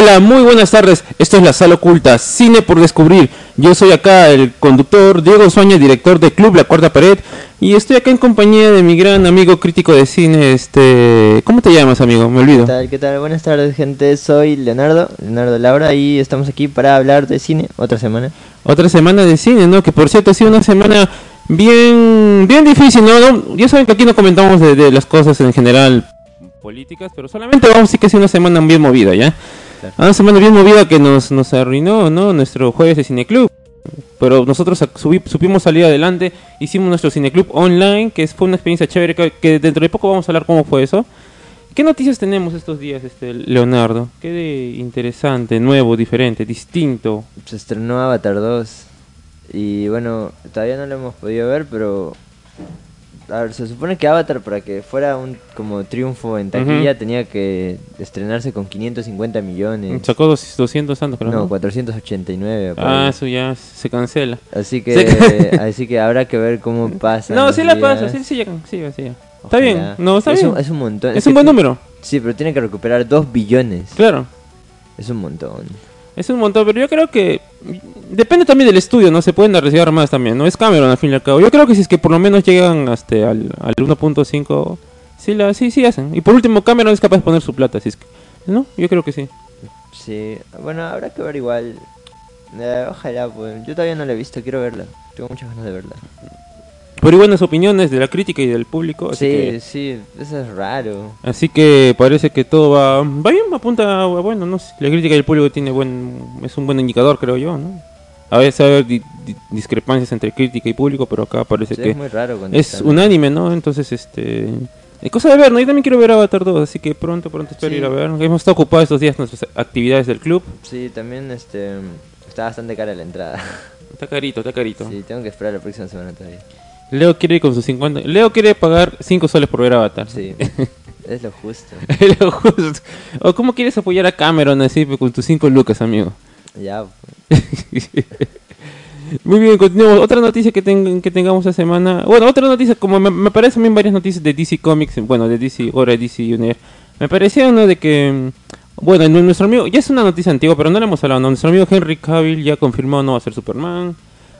Hola, muy buenas tardes. Esto es la sala oculta, cine por descubrir. Yo soy acá el conductor Diego Sueña, director de Club La Cuarta Pared, y estoy acá en compañía de mi gran amigo crítico de cine, este, ¿cómo te llamas, amigo? Me olvido. ¿Qué tal? ¿Qué tal? Buenas tardes, gente. Soy Leonardo, Leonardo Laura, y estamos aquí para hablar de cine otra semana. Otra semana de cine, ¿no? Que por cierto ha sido una semana bien, bien difícil, ¿no? ¿No? Ya saben que aquí no comentamos de, de las cosas en general políticas, pero solamente vamos a decir que ha sido una semana bien movida, ¿ya? Claro. Una semana bien movida que nos, nos arruinó, ¿no? Nuestro jueves de cineclub. Pero nosotros subi- supimos salir adelante, hicimos nuestro cineclub online, que fue una experiencia chévere, que, que dentro de poco vamos a hablar cómo fue eso. ¿Qué noticias tenemos estos días, este Leonardo? ¿Qué de interesante, nuevo, diferente, distinto? Se estrenó Avatar 2. Y bueno, todavía no lo hemos podido ver, pero. A ver, se supone que Avatar, para que fuera un como triunfo en taquilla, tenía que estrenarse con 550 millones. Sacó dos- 200 tantos, creo. No, ¿no? 489. por Ah, eso ya se cancela. Así que, así que habrá que ver cómo pasa. No, sí la pasa, sí, sí llegan, sí, sí. ya. Está bien, no, está es bien. Un, es un montón. Es que un buen número, Sí, pero tiene que recuperar 2 billones. claro. Es un montón. Es un montón, pero yo creo que depende también del estudio, ¿no? Se pueden arriesgar más también, ¿no? Es Cameron al fin y al cabo. Yo creo que si es que por lo menos llegan hasta al, al 1.5, sí, la, sí, sí hacen. Y por último, Cameron es capaz de poner su plata, si es que, ¿no? Yo creo que sí. Sí, bueno, habrá que ver igual. Eh, ojalá, pues. Yo todavía no la he visto, quiero verla. Tengo muchas ganas de verla. Pero hay buenas opiniones de la crítica y del público, así Sí, que... sí, eso es raro. Así que parece que todo va, va bien, apunta a bueno, no sé, la crítica del público tiene buen, es un buen indicador, creo yo, ¿no? A veces hay di- di- discrepancias entre crítica y público, pero acá parece Sí, que es muy raro es unánime, ¿no? Entonces, este... Es cosa de ver, ¿no? Yo también quiero ver Avatar 2, así que pronto, pronto espero Sí. ir a ver. Hemos estado ocupados estos días nuestras actividades del club. Sí, también este está bastante cara la entrada. Está carito, está carito. Sí, tengo que esperar la próxima semana todavía. Leo quiere ir con sus 50... Leo quiere pagar 5 soles por ver Avatar. Sí, es lo justo. Lo justo. ¿O cómo quieres apoyar a Cameron así con tus 5 lucas, amigo? Ya, pues. Muy bien, continuamos. Otra noticia que, ten- que tengamos esta semana. Bueno, otra noticia, como me, me parecen bien varias noticias de DC Comics, bueno, de DC, ahora DC Universe. Me parecía uno de que, mm, bueno, nu- nuestro amigo, ya es una noticia antigua, pero no le hemos hablado. ¿no? Nuestro amigo Henry Cavill ya confirmó no va a ser Superman.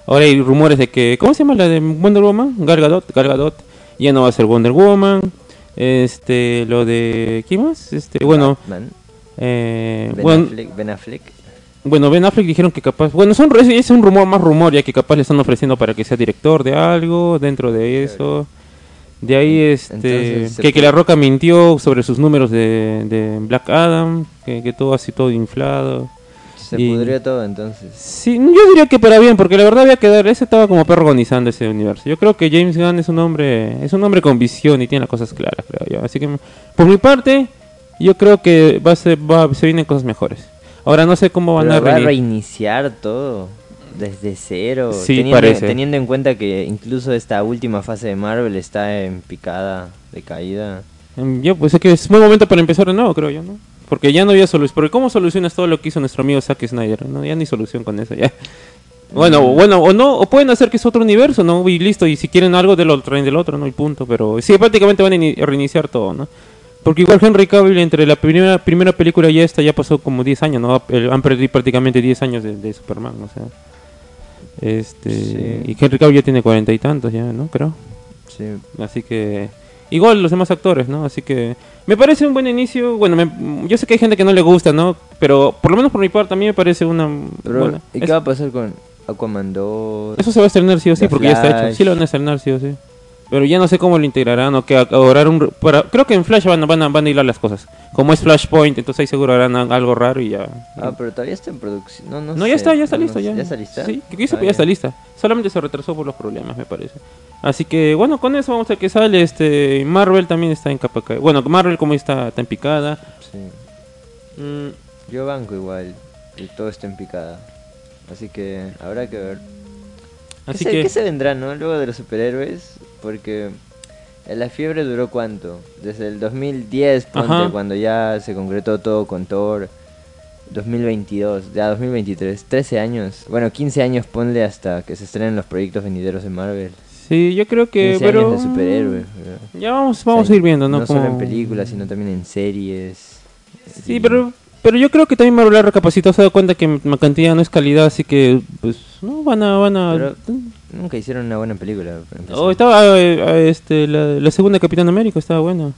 Ahora hay rumores de que, ¿cómo se llama la de Wonder Woman? Gal Gadot, Gal Gadot, ya no va a ser Wonder Woman. Este, lo de, ¿quién más? Este, bueno, Batman, eh, Ben, bueno, Affleck, Ben Affleck. bueno, Ben Affleck dijeron que capaz, bueno, son, es, es un rumor más rumor ya que capaz le están ofreciendo para que sea director de algo dentro de eso. De ahí este Entonces, que, que la Roca mintió sobre sus números de, de Black Adam, que, que todo así todo inflado. Se Y- pudrió todo entonces. Sí, yo diría que para bien, porque la verdad había que dar, ese estaba como perro agonizando ese universo. Yo creo que James Gunn es un hombre, es un hombre con visión y tiene las cosas claras, creo yo. Así que por mi parte, yo creo que va a ser, va, se vienen cosas mejores. Ahora no sé cómo van Pero a va a reini- reiniciar todo desde cero. Sí, teniendo, parece. teniendo en cuenta que incluso esta última fase de Marvel está en picada de caída. Mm, Yo pues es que es buen momento para empezar de nuevo, creo yo, ¿no? Porque ya no había solución. Porque ¿cómo solucionas todo lo que hizo nuestro amigo Zack Snyder? No, ya ni solución con eso, ya. Bueno, o bueno, o no, o pueden hacer que es otro universo, ¿no? Y listo, y si quieren algo del otro, traen del otro, ¿no? Y punto, pero sí, prácticamente van a ini- a reiniciar todo, ¿no? Porque igual Henry Cavill entre la primera primera película y esta ya pasó como 10 años, ¿no? Han perdido prácticamente 10 años de, de Superman, o sea. Este, Sí. y Henry Cavill ya tiene cuarenta y tantos ya, ¿no? Creo. Sí. Así que igual los demás actores, ¿no? Así que me parece un buen inicio. Bueno, me- yo sé que hay gente que no le gusta, ¿no? Pero por lo menos por mi parte a mí me parece una Pero, buena. ¿y Es- qué va a pasar con Aquaman 2? eso se va a estrenar sí o sí, porque ya está hecho. Sí lo van a estrenar sí o sí. Pero ya no sé cómo lo integrarán o que ahorrar un... Para, creo que en Flash van, a- van, a, van a hilar las cosas. Como es Flashpoint, entonces ahí seguro harán algo raro y ya. Ah, pero todavía está en producción. No, no, No, ya está, ya está no, sé. Ya, ¿Ya está lista? Sí, que yo Ah, ya está lista. Solamente se retrasó por los problemas, me parece. Así que, bueno, con eso vamos a ver qué sale. Este, Marvel también está en capa. Bueno, Marvel como está, está en picada. Sí. Mm, Yo banco igual. Y todo está en picada. Así que habrá que ver. así ¿Qué, se, que... qué se vendrá, no? Luego de los superhéroes. Porque la fiebre duró cuánto? Desde el 2010, ponte, Ajá. cuando ya se concretó todo con Thor. 2022, ya 2023, 13 años. Bueno, 15 años ponle hasta que se estrenen los proyectos venideros de Marvel. Sí, yo creo que... 15 Pero... años de superhéroes. Ya vamos, vamos O sea, a ir viendo, ¿no? No solo en películas, sino también en series. Sí, Y- pero, pero yo creo que también Marvel ha recapacitado, se dado cuenta que Mercantilidad no es calidad, así que, pues, no, van a... Van a Pero nunca hicieron una buena película. Oh, estaba, eh, eh, este, la, la segunda Capitán América estaba buena.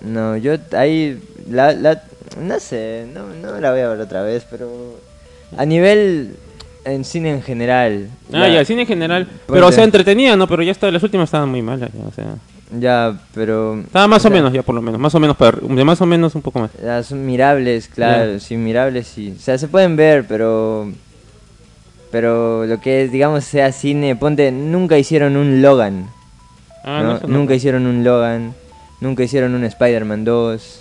No, yo ahí, la, la, no sé, no, no la voy a ver otra vez, pero a nivel en cine en general. Ah, ya, el cine en general. Pero, o sea, entretenida, ¿no? Pero ya está, las últimas estaban muy malas, ya, o sea... Ya, pero... Estaba más o, sea, menos, ya por lo menos. Más o menos, para, más o menos un poco más. ya son mirables, claro, sí, mirables, sí. O sea, se pueden ver, pero... Pero lo que es, digamos, sea cine, ponte, nunca hicieron un Logan. Ah, ¿no? no, eso no. Nunca hicieron un Logan, nunca hicieron un Spider-Man 2,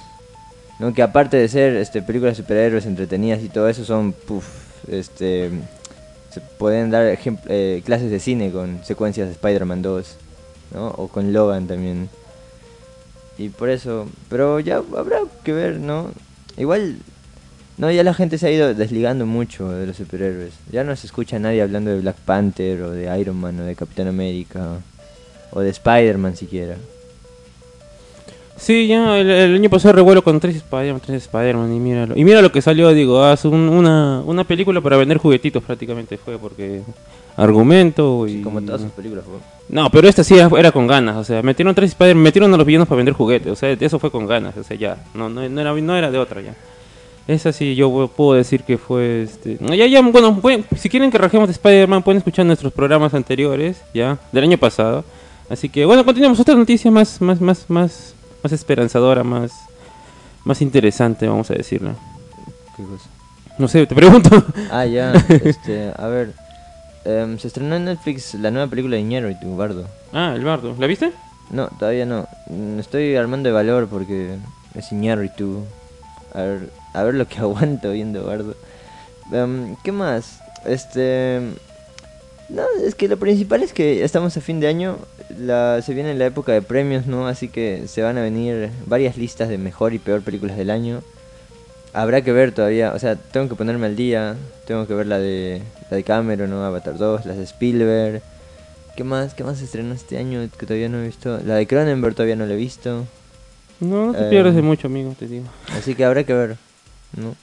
¿no? que aparte de ser este, películas de superhéroes entretenidas y todo eso, son, puf, este, se pueden dar eh, clases de cine con secuencias de Spider-Man 2, ¿no? o con Logan también. Y por eso, pero ya habrá que ver, ¿no? Igual, no, ya la gente se ha ido desligando mucho de los superhéroes. Ya no se escucha nadie hablando de Black Panther o de Iron Man o de Capitán América o de Spider-Man siquiera. Sí, ya, el, el año pasado revuelo con tres Spider-Man, tres Spider-Man, y míralo. Y mira lo que salió, digo, ah, es un- una, una película para vender juguetitos prácticamente fue, porque argumento y... Sí, como todas sus películas. No, pero esta sí era, con ganas, o sea, metieron tres Spider metieron a los villanos para vender juguetes, o sea, eso fue con ganas, o sea, ya, no, no, no era, no era de otra ya. Esa sí yo puedo decir que fue, este... no, Ya, ya, bueno, pueden- si quieren que rajemos de Spider-Man pueden escuchar nuestros programas anteriores, ya, del año pasado. Así que, bueno, continuamos, otra noticia más, más, más, más, más esperanzadora, más, más interesante, vamos a decirlo. ¿Qué cosa? No sé, te pregunto. Ah, ya, este, a ver. em, se estrenó en Netflix la nueva película de Iñárritu, Bardo. ah, el bardo, ¿la viste? No, todavía no. Mm, Estoy armando de valor porque es Iñárritu. A ver, a ver lo que aguanto viendo Bardo. Em, ¿Qué más? Este... No, es que lo principal es que estamos a fin de año, la, se viene la época de premios, ¿no? Así que se van a venir varias listas de mejor y peor películas del año. Habrá que ver todavía, o sea, tengo que ponerme al día, tengo que ver la de la de Cameron, ¿no? Avatar 2, las de Spielberg. ¿Qué más? ¿Qué más se estrenó este año que todavía no he visto? La de Cronenberg todavía no la he visto. No, no te Eh, pierdes de mucho, amigo, te digo. Así que habrá que ver, ¿no?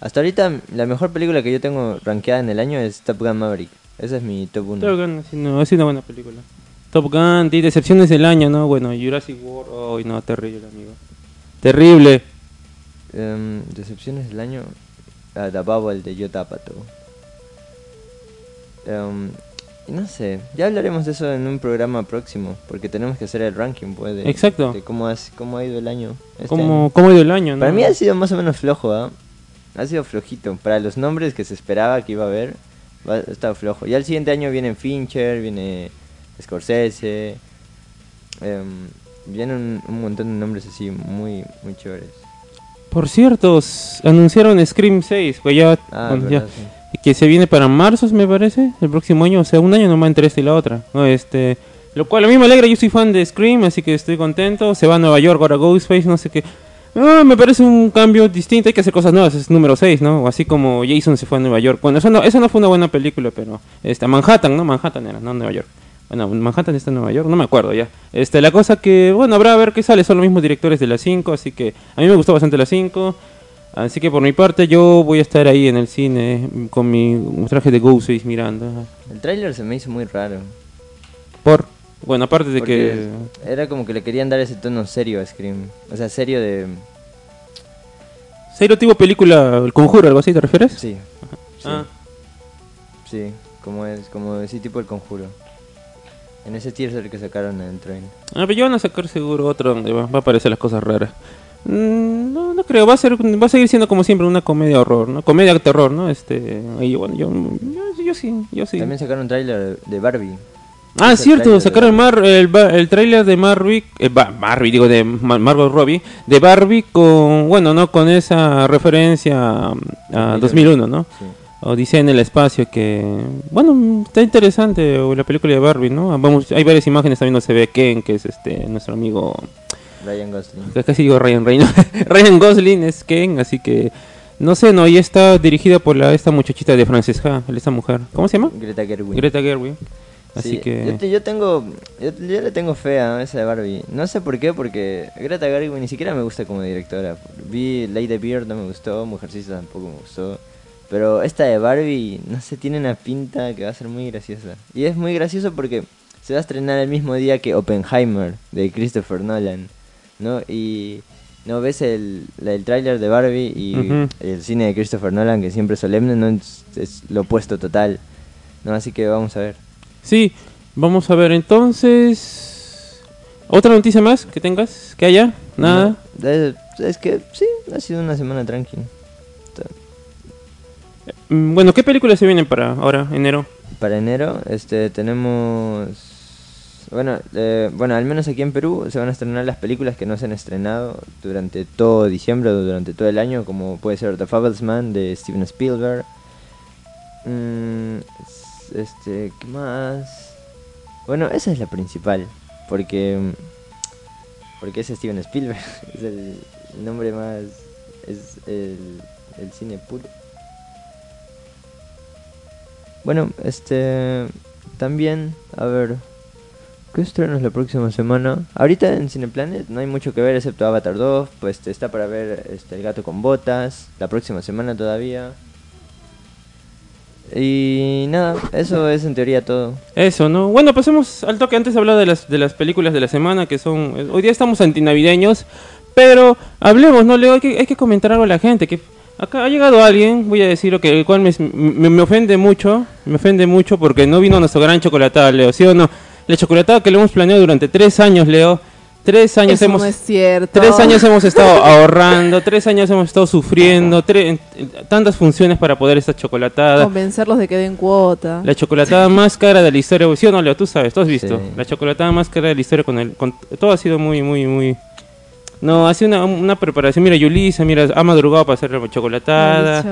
Hasta ahorita la mejor película que yo tengo rankeada en el año es Top Gun Maverick. Esa es mi top 1. Top Gun sido, ha sido una buena película. Top Gun, y decepciones del año, ¿no? Bueno, Jurassic World, oh, no, terrible, amigo. Terrible. Em, decepciones del año. Ah, The Bubble de Yo Tapato. Em, y no sé, ya hablaremos de eso en un programa próximo, porque tenemos que hacer el ranking, pues, de, Exacto. de cómo, ha, cómo ha ido el año. este ¿Cómo, año. ¿Cómo ha ido el año, no? Para mí ha sido más o menos flojo, ¿ah? Ha sido flojito. Para los nombres que se esperaba que iba a haber, va- estado flojo. Ya el siguiente año viene Fincher, viene Scorsese, em, vienen un montón de nombres así muy, muy chéveres. Por cierto, anunciaron Scream 6, pues ya, Ah, bueno, ya- verdad, sí. que se viene para marzo, me parece, el próximo año, o sea, un año nomás entre esta y la otra. ¿no? Este, lo cual a mí me alegra, yo soy fan de Scream, así que estoy contento. Se va a Nueva York ahora Ghostface, no sé qué. Ah, me parece un cambio distinto, hay que hacer cosas nuevas, es número 6, ¿no? Así como Jason se fue a Nueva York. Bueno, eso no, eso no fue una buena película, pero este, Manhattan, ¿no? Manhattan era, no Nueva York. Bueno, Manhattan está en Nueva York, no me acuerdo ya. Este, la cosa que, bueno, habrá a ver qué sale, son los mismos directores de la 5, así que a mí me gustó bastante la 5. Así que por mi parte yo voy a estar ahí en el cine con mi traje de Ghostface mirando. El tráiler se me hizo muy raro. Por, bueno, aparte de porque que... Era como que le querían dar ese tono serio a Scream. O sea, serio de... ¿Serio tipo película El Conjuro, algo así, te refieres? Sí. Sí, Ah, sí, como es, como ese tipo el conjuro. En ese teaser que sacaron en tren. Ah, pero ya van a sacar seguro otro donde va, va a aparecer las cosas raras. Mm, no, no creo, va a ser, va a seguir siendo como siempre una comedia horror, ¿no? Comedia terror, ¿no? Este, y bueno, yo, yo, yo sí, yo sí. También sacaron un tráiler de Barbie. Ah, Ese cierto, sacaron. Mar, el, el tráiler de Barbie, eh, ba- Barbie, digo, de Ma- Margot Robbie, de Barbie con, bueno, ¿no? Con esa referencia a, a 2001, ¿no? Sí. Odisea en el espacio que, bueno, está interesante la película de Barbie, ¿no? Vamos, hay varias imágenes, también no se ve Ken, que es este nuestro amigo, Ryan Gosling. casi digo Ryan Reynolds, Ryan Gosling es Ken, así que, no sé, no, y está dirigida por la, esta muchachita de Frances Ha, esta mujer, ¿cómo se llama? Greta Gerwig. Greta Gerwig. Así Sí, que... yo, te- yo tengo yo, yo le tengo fe a esa de Barbie. No sé por qué porque Greta Gerwig ni siquiera me gusta como directora. Vi Lady Beard no me gustó Mujercita tampoco me gustó. Pero esta de Barbie no sé tiene una pinta que va a ser muy graciosa. Y es muy gracioso porque se va a estrenar el mismo día que Oppenheimer de Christopher Nolan no y no ves el, el tráiler de Barbie y el cine de Christopher Nolan que siempre es solemne no es, es lo opuesto total no así que vamos a ver Sí, vamos a ver entonces. ¿Otra noticia más que tengas? ¿Que haya? Nada. No, es, es que sí, ha sido una semana tranquila. Mm, Bueno, ¿qué películas se vienen para ahora, enero? Para enero, este, tenemos, bueno, eh, bueno, al menos aquí en Perú se van a estrenar las películas que no se han estrenado durante todo diciembre o durante todo el año, como puede ser The Fablesman de Steven Spielberg. Mm, este, ¿qué más? Bueno, esa es la principal, porque porque es Steven Spielberg, es el nombre más, es el, el cine puro. Bueno, este. También, a ver. ¿Qué estrenos la próxima semana? Ahorita en Cineplanet no hay mucho que ver excepto Avatar 2. Pues está para ver este, El gato con botas. La próxima semana todavía. Y nada, eso es en teoría todo. Eso, ¿no? Bueno, pasemos al toque. Antes hablaba de las, de las películas de la semana que son... eh, Hoy día estamos antinavideños, pero hablemos, ¿no, Leo? Hay que, hay que comentar algo a la gente. que Acá ha llegado alguien, voy a decir lo que el cual me, me, me ofende mucho, me ofende mucho porque no vino nuestro gran chocolatada, Leo, ¿sí o no? La chocolatada que le hemos planeado durante tres años, Leo. Tres años Eso hemos... no es cierto. Tres años hemos estado ahorrando, tres años hemos estado sufriendo, tre- tantas funciones para poder esta chocolatada. Convencerlos de que den cuota. La chocolatada más cara de la historia, ¿sí o no, Leo? Tú sabes, tú has visto. Sí. La chocolatada más cara de la historia con el... Con, todo ha sido muy, muy, muy... No, ha sido una, una preparación. Mira, Yulisa, mira, ha madrugado para hacer la chocolatada.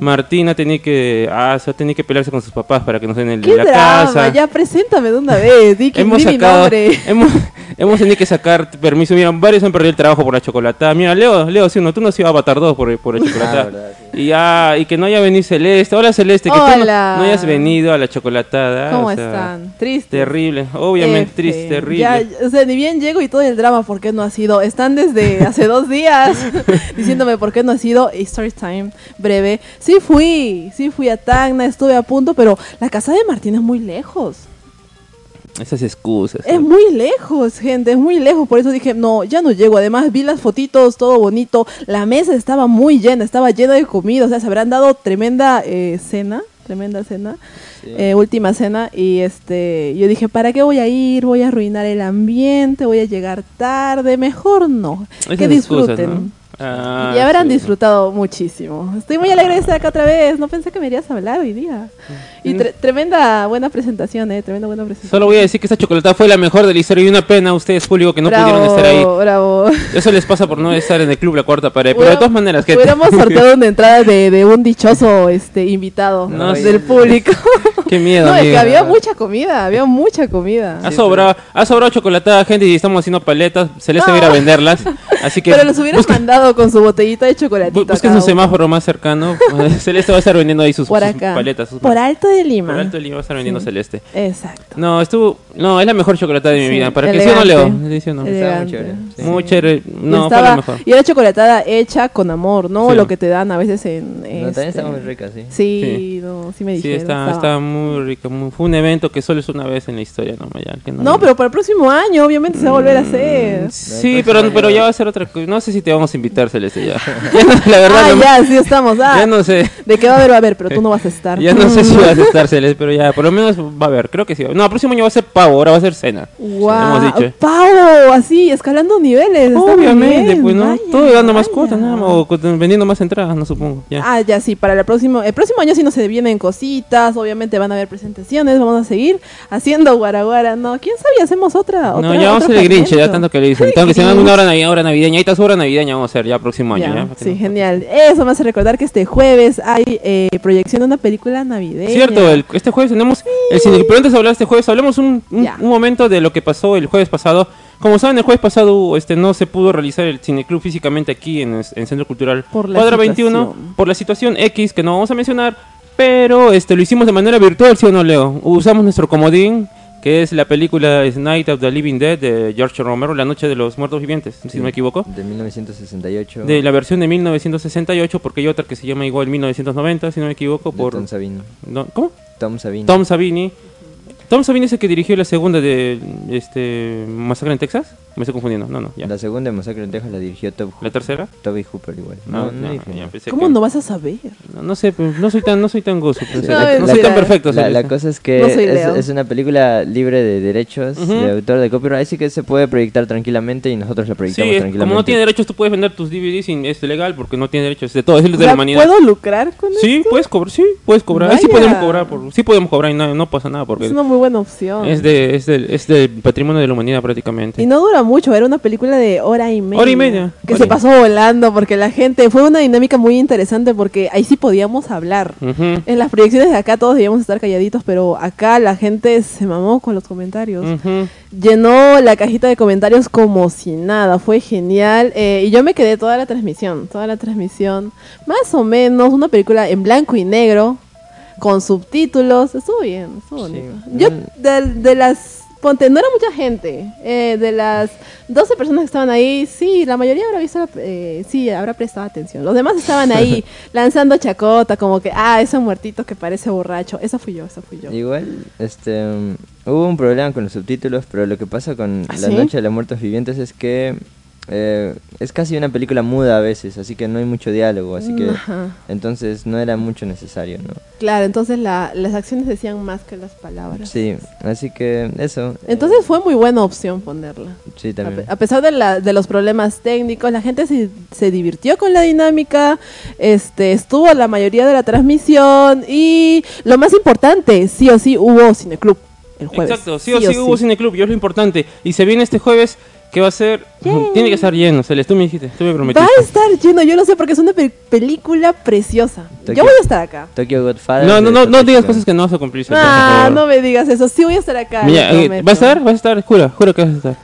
Martina tenía que... Ah, se tenido que pelearse con sus papás para que nos den el, ¿Qué la drama? casa. Ya preséntame de una vez. Di, que- hemos di mi sacado... nombre. Hemos, hemos tenido que sacar permiso. Mira, varios han perdido el trabajo por la chocolatada. Mira, Leo, Leo, sí, no, tú no has ido a Avatar 2 por, por la chocolatada. Ah, verdad, sí. Y ya, y que no haya venido Celeste. Hola Celeste, que tú no, Hola. no hayas venido a la chocolatada. ¿Cómo o sea, están? Triste. Terrible, obviamente F. triste, terrible. Ya, o sea, ni bien llego y todo el drama, ¿por qué no ha sido? Están desde hace dos días diciéndome por qué no ha sido. Story time, breve. Sí fui, sí fui a Tacna, estuve a punto, pero la casa de Martín es muy lejos. Esas excusas. Es muy lejos, gente, es muy lejos. Por eso dije, no, ya no llego. Además, vi las fotitos, todo bonito. La mesa estaba muy llena, estaba llena de comida. O sea, se habrán dado tremenda eh, cena, tremenda cena, Sí. eh, última cena. Y este, yo dije, ¿para qué voy a ir? Voy a arruinar el ambiente, voy a llegar tarde. Mejor no. Esas que excusas, disfruten. ¿no? Ah, y habrán sí. disfrutado muchísimo. Estoy muy alegre de estar acá otra vez. No pensé que me irías a hablar hoy día. Y tre- tremenda buena presentación, eh. Tremenda buena presentación. Solo voy a decir que esta chocolatada fue la mejor de la historia y una pena a ustedes, público, que no pudieron estar ahí. Bravo. Eso les pasa por no estar en el club La Cuarta Pared. Pero de todas maneras, que Hubiéramos sorteado una entrada de, de un dichoso este invitado No, del sí. público. qué miedo, no, es que había mucha comida, había mucha comida. Ha sobrado, ha sobrado chocolatada, gente, y estamos haciendo paletas. Celeste va a ir a venderlas. Así que Pero los hubieras busquen, mandado con su botellita de chocolatito. busquen su semáforo más cercano. Celeste va a estar vendiendo ahí sus, Por sus acá. paletas. sus Por Alto de Lima. Por alto del Lima va a estar vendiendo Sí. Celeste. Exacto. No, estuvo. No, es la mejor chocolatada de mi Sí, vida. ¿Para que sí o no. Leo? ¿Sí o no? Estaba muy chévere, sí. Muy chévere. Y No, fue la mejor. Y era chocolatada hecha con amor, ¿no? Sí. Lo que te dan a veces en. No, este- también estaba muy rica, sí. Sí, Sí. no, sí me Sí, dijeron. está, estaba- muy muy- fue un evento que solo es una vez en la historia, ¿no? Ya, que No, pero para el próximo año, obviamente se va a volver a hacer. Sí, el pero, pero ya va a ser otra cosa. No sé si te vamos a invitar aceptar Celeste ya. Ya no- la verdad ah, no, ya, sí estamos. Ah, ya no sé. De que va a haber, va a haber, pero tú no vas a estar. Ya no sé si Mm. va a aceptar Celeste, pero ya, por lo menos va a haber, creo que sí. No, el próximo año va a ser pavo, ahora va a ser cena. Hemos dicho. Pavo, así, escalando niveles. Obviamente, bien, pues no, vaya, todo dando más cuotas, nada más, o vendiendo más entradas, no supongo. Ya. Ah, ya sí, para el próximo, el próximo año sí nos se vienen cositas, obviamente van a haber presentaciones, vamos a seguir haciendo guaraguara, no, quién sabe, hacemos otra, no, ya vamos a hacer el Grinch, ya tanto que le dicen. Tanto que se una hora, navi- hora navideña, ahí está su hora navideña, vamos a hacer ya próximo año. Ya, Ya, sí, genial. Eso me hace recordar que este jueves hay eh, proyección de una película navideña. Cierto, el- este jueves tenemos el cine. Pero antes de hablar este jueves, hablemos un, un, un momento de lo que pasó el jueves pasado. Como saben, el jueves pasado este no se pudo realizar el cineclub físicamente aquí en el en Centro Cultural Por la Cuadra 21 situación. por la situación X que no vamos a mencionar, pero este lo hicimos de manera virtual, ¿sí o no, Leo? Usamos nuestro comodín, que es la película Night of the Living Dead de George Romero, La Noche de los Muertos Vivientes, si no me equivoco. De 1968. De la versión de 1968, porque hay otra que se llama igual 1990, si no me equivoco, de por... Tom Savini. no, ¿Cómo? Tom Savini. Tom Savini. Tom Savini es el que dirigió la segunda de este Masacre en Texas. Me estoy confundiendo. No, no, ya. La segunda de Masacre en Texas la dirigió Tob La tercera. Toby Hooper igual. No, No, no, no, ya pensé ¿Cómo que- no vas a saber? No, no sé, pues, no soy tan, no soy tan gozo. pues, Sí, no, no, soy tan perfecto. La, la cosa es que es, una película libre de derechos de autor de copyright, así que se puede proyectar tranquilamente y nosotros la Sí, proyectamos es- tranquilamente. como no tiene derechos, tú puedes vender tus DVDs sin es legal porque no tiene derechos de todo, es de O la humanidad. ¿Puedo lucrar con Sí, esto? puedes cobrar, sí, puedes cobrar. Ahí sí podemos cobrar, por, sí podemos cobrar y no, no pasa nada porque Es una muy buena opción. es de es del es del patrimonio de la humanidad prácticamente. Y no dura mucho, era una película de hora y media. Hora y media. Que Hora se pasó volando porque la gente. Fue una dinámica muy interesante porque ahí sí podíamos hablar. En las proyecciones de acá todos debíamos estar calladitos, pero acá la gente se mamó con los comentarios. Llenó la cajita de comentarios como si nada, fue genial. eh, y yo me quedé toda la transmisión, toda la transmisión. Más o menos, una película en blanco y negro, con subtítulos. Estuvo bien, estuvo Sí. bonito. Yo, Mm. de, de las. Ponte, no era mucha gente. eh, de las 12 personas que estaban ahí, sí, la mayoría habrá visto, la- eh, sí, habrá prestado atención. Los demás estaban ahí lanzando chacota, como que, ah, ese muertito que parece borracho. Esa fui yo, esa fui yo. Igual, este, um, hubo un problema con los subtítulos, pero lo que pasa con ¿Ah, La sí? Noche de los Muertos Vivientes es que eh, es casi una película muda a veces, así que no hay mucho diálogo, así que Ajá. entonces no era mucho necesario, ¿no? Claro, entonces la- las acciones decían más que las palabras. Sí, así que eso. Entonces fue muy buena opción ponerla. sí, A, también. a pesar de, la- de los problemas técnicos, la gente se, se divirtió con la dinámica, este, estuvo la mayoría de la transmisión y lo más importante, sí o sí hubo cineclub el jueves. Exacto, sí, o sí, hubo cineclub y es lo importante. Y se viene este jueves que va a ser. Yay. Tiene que estar lleno, Celeste. Tú me dijiste, tú me Va prometiste. a estar lleno, yo lo sé porque es una pe- película preciosa. Yo voy a estar acá. Tokyo Godfather. No, no, no, no digas cosas que no vas a cumplir. Celeste, Ah, por favor. no me digas eso. Sí voy a estar acá. Mira, eh, prometo. ¿vas a estar? ¿Vas a estar? Jura, jura que vas a estar.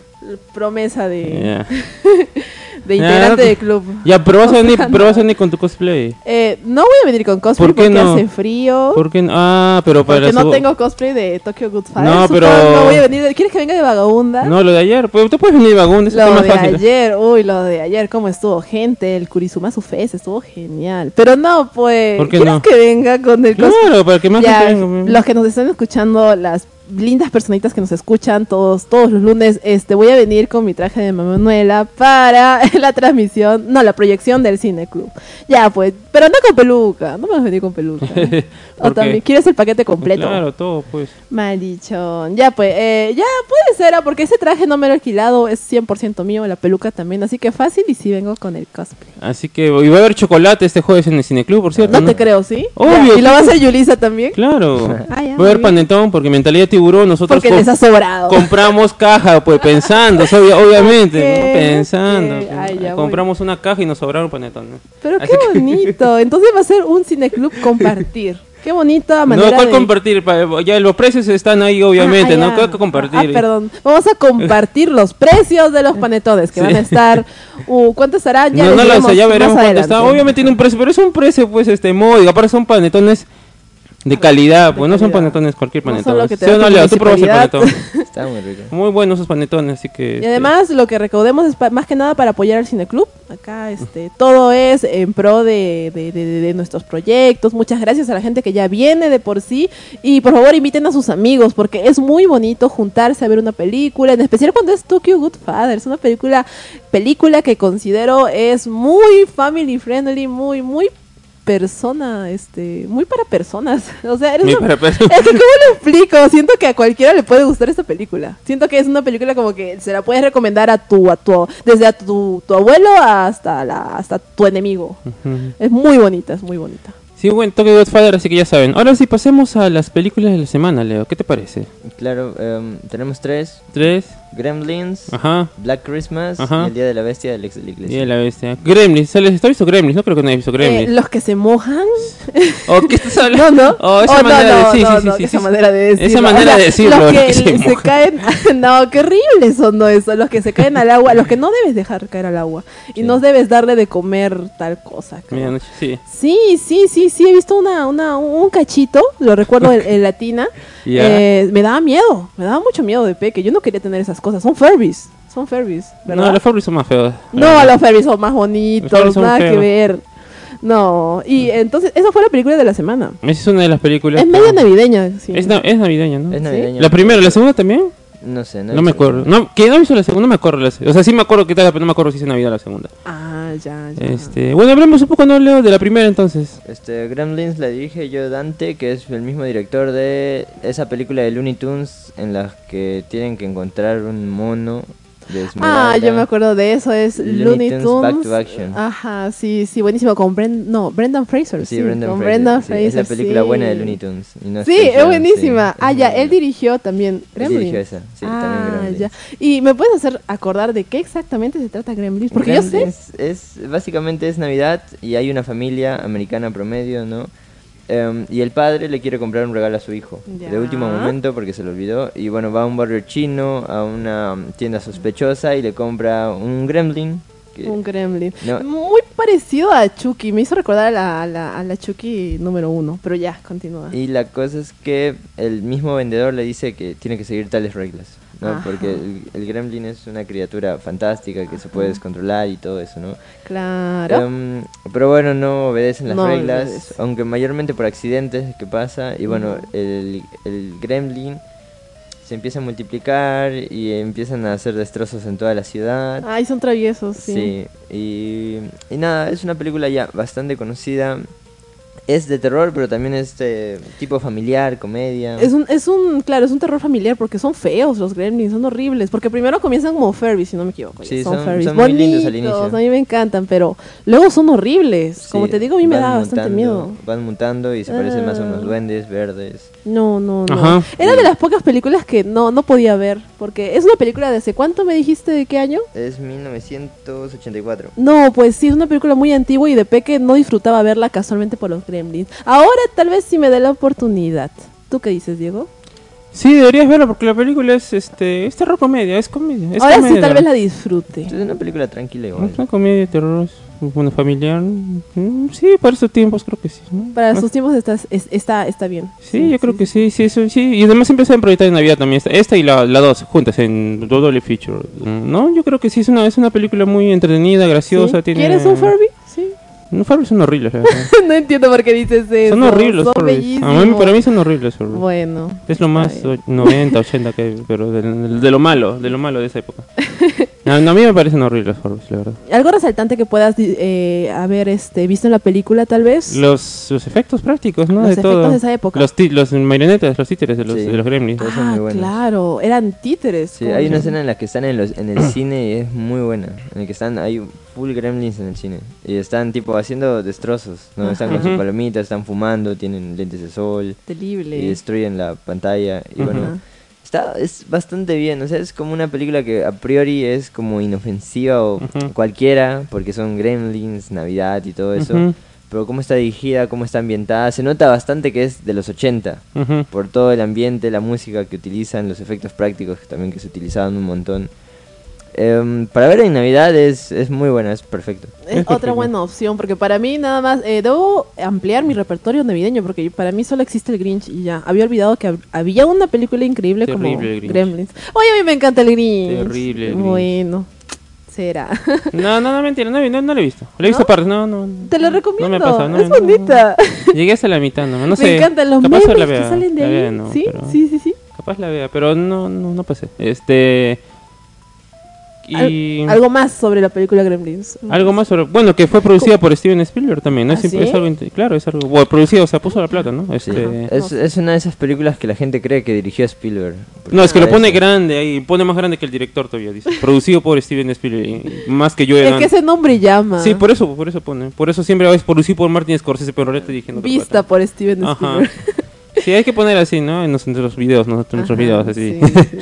Promesa de. de integrante no te- de club. Ya, pero vas a venir, pero no. vas a venir con tu cosplay. Eh, no voy a venir con cosplay ¿Por qué porque no? hace frío. ¿Por qué no? Ah, pero para Porque no tengo cosplay de Tokyo Godfather. No, supongo. pero- No voy a venir. de- ¿Quieres que venga de vagabunda? No, lo de ayer. Pues tú puedes venir vagón, eso está Lo más de fácil. ayer, uy, lo de ayer, cómo estuvo gente, el Kurizuma su Fest, estuvo genial. Pero no, pues, ¿Por qué ¿quieres no? que venga con el cosplay? Claro, para que más Ya, gente venga, pues. los que nos están escuchando, las lindas personitas que nos escuchan todos todos los lunes, este voy a venir con mi traje de Manuela para la transmisión, no, la proyección del Cine Club. Ya, pues, pero no con peluca, no me vas a venir con peluca. o también, ¿quieres el paquete completo? Claro, todo, pues. Maldichón. Ya, pues, eh, ya puede ser, ah, porque ese traje no me lo he alquilado, es 100% mío, la peluca también, así que fácil y sí vengo con el cosplay. Así que y va a haber chocolate este jueves en el Cineclub, por cierto. No, te creo, ¿sí? Obvio, Ya, ¿Y lo ¿qué va a hacer Yulisa también? Claro. Ah, ya, va a haber bien. panetón porque mentalidad tiburón nosotros Porque les ha sobrado. compramos caja, pues pensando, obvia- obviamente, Ok, ¿no? pensando. ok. pues. Ay, ya, compramos una caja y nos sobraron panetones. Pero Así qué que- bonito. Entonces va a ser un cineclub compartir. Qué bonita manera No, ¿cuál de... compartir? Pa- Ya los precios están ahí, obviamente, Ah, ¿no? ¿Cuál compartir? Ah, perdón. Vamos a compartir los precios de los panetones que Sí. van a estar. Uh, ¿Cuánto estará? Ya no, no lo diremos sé, ya veremos cuánto está. adelante. Obviamente tiene un precio, pero es un precio, pues, este, módico. Aparte son panetones de calidad, pues no son panetones cualquier panetón. ¿Sí o no, Leo? Tú probaste el panetón. Está muy rico. Muy buenos esos panetones, así que... Y además lo que recaudemos es pa- más que nada para apoyar al cineclub. Acá este, todo es en pro de, de- de- de nuestros proyectos. Muchas gracias a la gente que ya viene de por sí. Y por favor inviten a sus amigos porque es muy bonito juntarse a ver una película, en especial cuando es Tokyo Goodfather. Es una película, película que considero es muy family friendly, muy, muy persona, este, muy para personas. O sea, eres Muy una- para personas. es que, ¿cómo lo explico? Siento que a cualquiera le puede gustar esta película. Siento que es una película como que se la puedes recomendar a tu, a tu, desde a tu, tu abuelo hasta la, hasta tu enemigo. Es muy bonita, es muy bonita. Sí, bueno, toque Godfather, así que ya saben. Ahora sí, pasemos a las películas de la semana, Leo. ¿Qué te parece? Claro, em, tenemos tres. Tres. Gremlins, Ajá. Black Christmas Ajá. y El Día de la Bestia del ex de la iglesia. Y la bestia. Gremlins. ¿Sales? ¿Has visto Gremlins? No creo que no hayas visto Eh, Gremlins. los que se mojan. ¿O qué estás No, hablando? no. Oh, esa Oh, no, manera de no, sí, no, sí, no, sí, esa sí. manera de decirlo. Esa manera O sea, de decirlo. Los que que se se, caen. No, qué horribles son no eso. Los que se caen al agua. Los que no debes dejar caer al agua. Y Sí. no debes darle de comer tal cosa. creo. Medianoche, sí. Sí, sí, sí, sí, he visto una, una, un cachito, lo recuerdo en, en latina. Eh, me daba miedo, me daba mucho miedo de peque. Yo no quería tener esas cosas. Son Furbies, son Furbies, ¿verdad? No, los Furbies son más feos. No, los Furbies son más bonitos, son nada que ver. No, y entonces, esa fue la película de la semana. Esa es una de las películas. Es que- media navideña, sí. Es, na- es navideña, ¿no? Es navideña. La primera, la segunda también. No sé, no, me acuerdo. No, que no visto la segunda, no me acuerdo. la se- o sea, sí me acuerdo que tal, pero no me acuerdo si es Navidad la segunda. Ah, ya, ya. Este, bueno, hablemos un poco, ¿no, Leo? De la primera entonces. Este, Gremlins la dirige Joe Dante, que es el mismo director de esa película de Looney Tunes en la que tienen que encontrar un mono de Esmeralda. Ah, yo me acuerdo de eso, es Looney Tunes. Back to Action. Ajá, sí, sí, buenísimo. Con Bren no, Brendan Fraser. Sí, Sí, Brendan con Fraser, Brendan sí, Fraser. es la película sí. buena de Looney Tunes. y no Sí, es buenísima. ah, es ya, él dirigió también Gremlins. dirigió esa, sí, también ah, Gremlins. ya. Y me puedes hacer acordar de qué exactamente se trata Gremlins, porque yo sé. Gremlins Es, básicamente es Navidad y hay una familia americana promedio, ¿no? Em, y el padre le quiere comprar un regalo a su hijo Ya. de último momento porque se lo olvidó y bueno va a un barrio chino a una um, tienda sospechosa y le compra un gremlin que- Un Gremlin. No. Muy parecido a Chucky. Me hizo recordar a la, a la, a la Chucky número uno. Pero ya, continúa. y la cosa es que el mismo vendedor le dice que tiene que seguir tales reglas ¿no? Ajá. porque el, el gremlin es una criatura fantástica que se puede descontrolar y todo eso ¿no? Claro. Em, pero bueno, no obedecen las No reglas, obedece. aunque mayormente por accidentes que pasa. Y bueno, el, el gremlin se empieza a multiplicar y empiezan a hacer destrozos en toda la ciudad. Ay, son traviesos, sí. Sí, y, y nada, es una película ya bastante conocida. Es de terror, pero también es de tipo familiar, comedia. Es un, es un, claro, es un terror familiar porque son feos los gremlins, son horribles. Porque primero comienzan como Furbies, si no me equivoco. Sí, son, son- son muy lindos al inicio. A mí me encantan, pero luego son horribles. Como Sí, te digo, a mí me da bastante miedo. Van mutando y se parecen más a unos Ah. duendes verdes. No, no, no. Ajá. Era de las pocas películas que no, no podía ver. Porque es una película de hace cuánto me dijiste de qué año? Es 1984. No, pues sí, es una película muy antigua y de peque no disfrutaba verla casualmente por los gremlins. Ahora tal vez sí me dé la oportunidad. ¿Tú qué dices, Diego? Sí, deberías verla porque la película es este es terror comedia, es comedia. Es Ahora sí comedia, tal vez la disfrute. Es una película tranquila igual. Es una comedia, terror, una familiar. Mm, Sí, para estos tiempos creo que sí. ¿no? Para Ah, sus tiempos está, es- está, está bien. Sí, yo creo que sí, sí, eso, sí. Y además siempre se han proyectado en Navidad también. Esta, esta y la, la dos juntas en doble feature. No, yo creo que sí, es una, es una película muy entretenida, graciosa. ¿Sí? Tiene... ¿Quieres un Furby? Sí. No, Furbies son horribles, no entiendo por qué dices eso. Son horribles Son Furbies. A mí, bellísimos. para mí son horribles Furbies. Bueno. Es lo más está bien. o- 90, 80 que hay, pero de, de lo malo, de lo malo de esa época. No, no, a mí me parecen horribles Furbies, la verdad. Algo resaltante que puedas eh, haber este, visto en la película, tal vez. Los, los efectos prácticos, ¿no? Los de efectos todo. de esa época. Los, ti- los marionetas, los títeres de los, Sí. de los gremlins. Ah, muy claro. Eran títeres. Sí, hay una escena en la que están en, los, en el cine y es muy buena. En el que están, hay full gremlins en el cine. Y están tipo haciendo destrozos. ¿no? Están con sus palomitas, están fumando, tienen lentes de sol. Terrible. Y destruyen la pantalla. Y bueno, Ajá. Está, es bastante bien. O sea, es como una película que a priori es como inofensiva o cualquiera. Porque son gremlins, Navidad y todo eso. Pero cómo está dirigida, cómo está ambientada. Se nota bastante que es de los 80 ujú. por todo el ambiente, la música que utilizan, los efectos prácticos también que se utilizaban un montón. Em, para ver en Navidad es, es muy buena, es perfecto. Es Es otra perfecto. buena opción, porque para mí nada más, eh, debo ampliar mi repertorio navideño, porque para mí solo existe el Grinch y ya. Había olvidado que hab- había una película increíble como Terrible el Grinch. Gremlins. Oye, a mí me encanta el Grinch. Terrible el Grinch. Bueno, tercera. No, no, no, mentira, no, no, no la he visto. La he visto ¿No? aparte, no, no. Te la No recomiendo. me ha pasado, no, es no, bonita. no. Llegué hasta la mitad, no, no sé. Me encantan los Capaz memes la que vea, salen de la ahí. vea, no, sí, pero- sí, sí, sí. Capaz la vea, pero no, no, no pasé. Este. Y. Al- algo más sobre la película Gremlins. Algo más sobre. Bueno, que fue producida por Steven Spielberg también, ¿no? ¿Ah, Es, sí? es algo. Claro, es algo. Bueno, producido, o sea, puso la plata, ¿no? Sí. Este. Es, es una de esas películas que la gente cree que dirigió Spielberg. No, es que lo pone parece. grande ahí, pone más grande que el director todavía, dice. Producido por Steven Spielberg, más que yo Es que ese nombre llama. Sí, por eso, por eso pone. Por eso siempre es producido por Martin Scorsese, pero ahorita diciendo otra Vista por Steven Ajá. Spielberg. Sí, hay que poner así, ¿no? En los videos, ¿no? En nuestros Ajá, videos, así. sí, sí.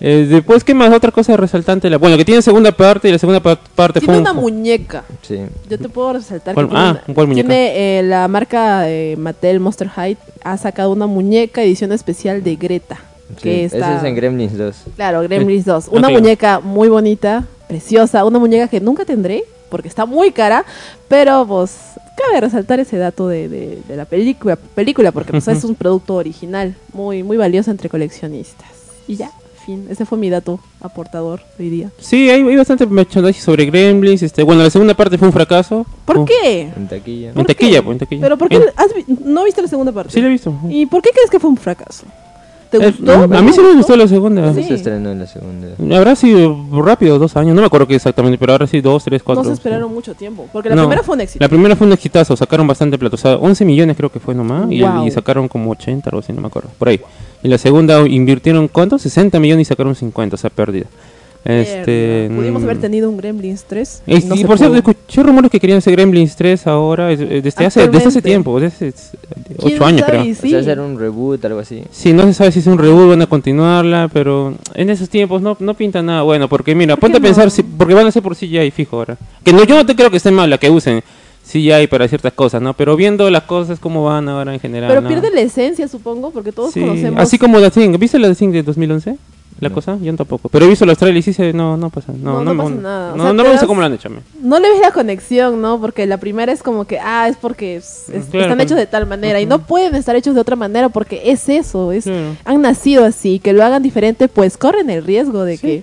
Eh, después, ¿qué más? Otra cosa resaltante. La... Bueno, que tiene segunda parte y la segunda pa- parte Tiene fue una un- muñeca. Sí. Yo te puedo resaltar ¿Cuál- que tiene, ah, una- ¿cuál muñeca? tiene, eh, la marca eh, Mattel Monster High ha sacado una muñeca edición especial de Greta. sí. Que Ese está, es en Gremlins 2. Claro, Gremlins 2. Una muñeca muy bonita, preciosa, una muñeca que nunca tendré porque está muy cara, pero pues cabe resaltar ese dato de, de- de la película, película porque pues, es un producto original, muy muy valioso entre coleccionistas. Y ya, fin, ese fue mi dato aportador hoy día. Sí, hay, hay bastante merchandising sobre Gremlins. Este, bueno, la segunda parte fue un fracaso. ¿Por Uh, qué? En taquilla. En ¿Por taquilla, qué? pues, en taquilla. ¿Pero por qué? En- has vi- ¿No viste la segunda parte? Sí, la he visto. ¿Y por qué crees que fue un fracaso? ¿Te Eh, gustó? a mí sí me gustó la segunda. Sí. Se estrenó en la segunda. Habrá sido rápido, dos años, no me acuerdo qué exactamente, pero ahora sí, dos, tres, cuatro. No se esperaron mucho tiempo, porque la No, primera fue un éxito. La primera fue un exitazo, sacaron bastante plata, o sea, 11 millones creo que fue nomás, y, Wow. y sacaron como 80, algo así, no me acuerdo, por ahí. Y la segunda invirtieron, ¿cuánto? 60 millones y sacaron 50, o sea, pérdida. Este, Mierda. Pudimos mm, haber tenido un Gremlins 3. y, no y se por cierto, escuché rumores que querían hacer Gremlins 3 ahora, es- es desde, hace, desde hace tiempo, desde hace ¿Quién 8 años sabe? creo. Sí. O sea, hacer un reboot, algo así. Sí, no se sabe si es un reboot, van a continuarla, pero en esos tiempos no, no pinta nada bueno, porque mira, ¿Por ponte a pensar, no? si- porque van a ser por CGI fijo ahora. Que no, yo no te creo que esté mal la que usen CGI para ciertas cosas, ¿no? Pero viendo las cosas como van ahora en general. Pero ¿no? pierde la esencia, supongo, porque todos Sí, conocemos. Así como The Thing, ¿viste la The Thing de 2011? La No. cosa, yo tampoco. Pero he visto los trailers y sí se, no, no pasa, no, No, no, no me- pasa nada. O No, sea, no me gusta das- cómo lo han hecho. a mí. No le ves la conexión, ¿no? Porque la primera es como que, ah, es porque es- es- Claro, están hechos de tal manera. Y no pueden estar hechos de otra manera porque es eso. Es, Claro. Han nacido así. Que lo hagan diferente, pues corren el riesgo de que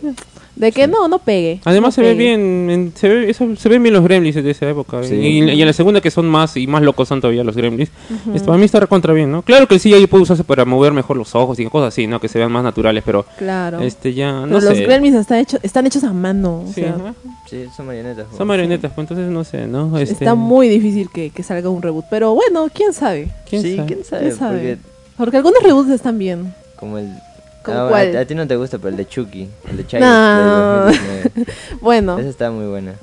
de que no, no pegue. Además no se ve pegue. bien, en- se, ve, eso- se ven bien los gremlins de esa época. Sí. Y, y en la segunda que son más y más locos son todavía los gremlins. Esto para mí está recontra bien, ¿no? Claro que el CGI puede usarse para mover mejor los ojos y cosas así, ¿no? Que se vean más naturales, pero Claro. este ya, Pero no los sé. gremlins están hechos, están hechos a mano. o Sí, sea, ajá. Sí, son marionetas. Son marionetas, pues entonces no sé, ¿no? Este, Está muy difícil que, que salga un reboot. Pero bueno, quién sabe. ¿quién sí, sabe? quién sabe. ¿Quién sabe? Porque Porque algunos reboots están bien. como el... ¿Con Ah, cuál? A, a ti no te gusta, pero el de Chucky, el de Child No. de 2019. Bueno, Esa está muy buena.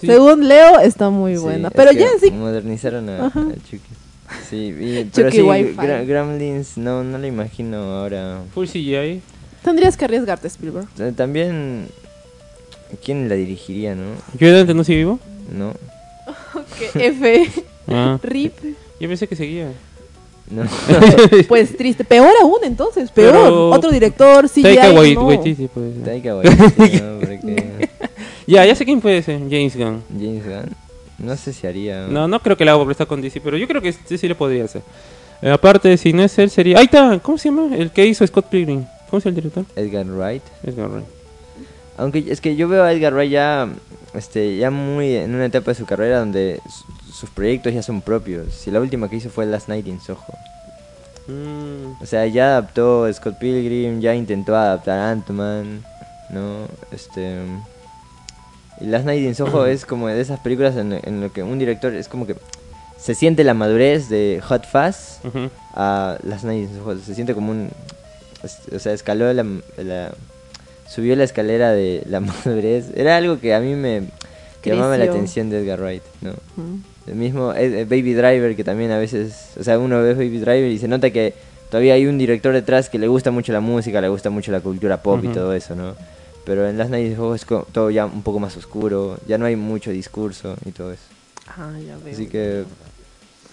Sí. según Leo, está muy Sí, buena. es Pero ya sí. Modernizaron a, Chucky. Sí, y- pero Chucky sí, Wi-Fi. Gra- Gremlins no, no lo imagino ahora. Full CGI. Tendrías que arriesgarte, Spielberg. Eh, También, ¿quién la dirigiría, no? ¿Yo antes no sigue vivo? No, Que F. Ah, RIP. yo pensé que seguía. No. Pues triste. Peor aún, entonces. Peor. Pero- Otro director, CGI. Taika Wait- no. Waititi, puede ser. Taika Waititi, ¿no? Porque Ya, ya sé quién puede ser, James Gunn. James Gunn, no sé si haría. No, no creo que la haga porque está con DC, pero yo creo que sí, sí le podría hacer. Eh, aparte, si no es él, sería... Ahí está, ¿cómo se llama? El que hizo Scott Pilgrim. ¿Cómo se llama el director? Edgar Wright. Edgar Wright. Aunque es que yo veo a Edgar Wright ya, este, ya muy en una etapa de su carrera donde su- sus proyectos ya son propios. Si la última que hizo fue Last Night in Soho. Mm, O sea, ya adaptó Scott Pilgrim, ya intentó adaptar Ant-Man, ¿no? Este... Y Last Night in Soho es como de esas películas en, en lo que un director es como que se siente la madurez de Hot Fuzz a Last Night in Soho. Se siente como un... O sea, escaló la, la- Subió la escalera de la madurez. Era algo que a mí me llamaba la atención de Edgar Wright, ¿no? El mismo eh, eh, Baby Driver, que también a veces, o sea, uno ve Baby Driver y se nota que todavía hay un director detrás que le gusta mucho la música, le gusta mucho la cultura pop y Ujú. todo eso, ¿no? Pero en Last Night Soho es todo ya un poco más oscuro, ya no hay mucho discurso y todo eso. Ah, ya veo. Así que...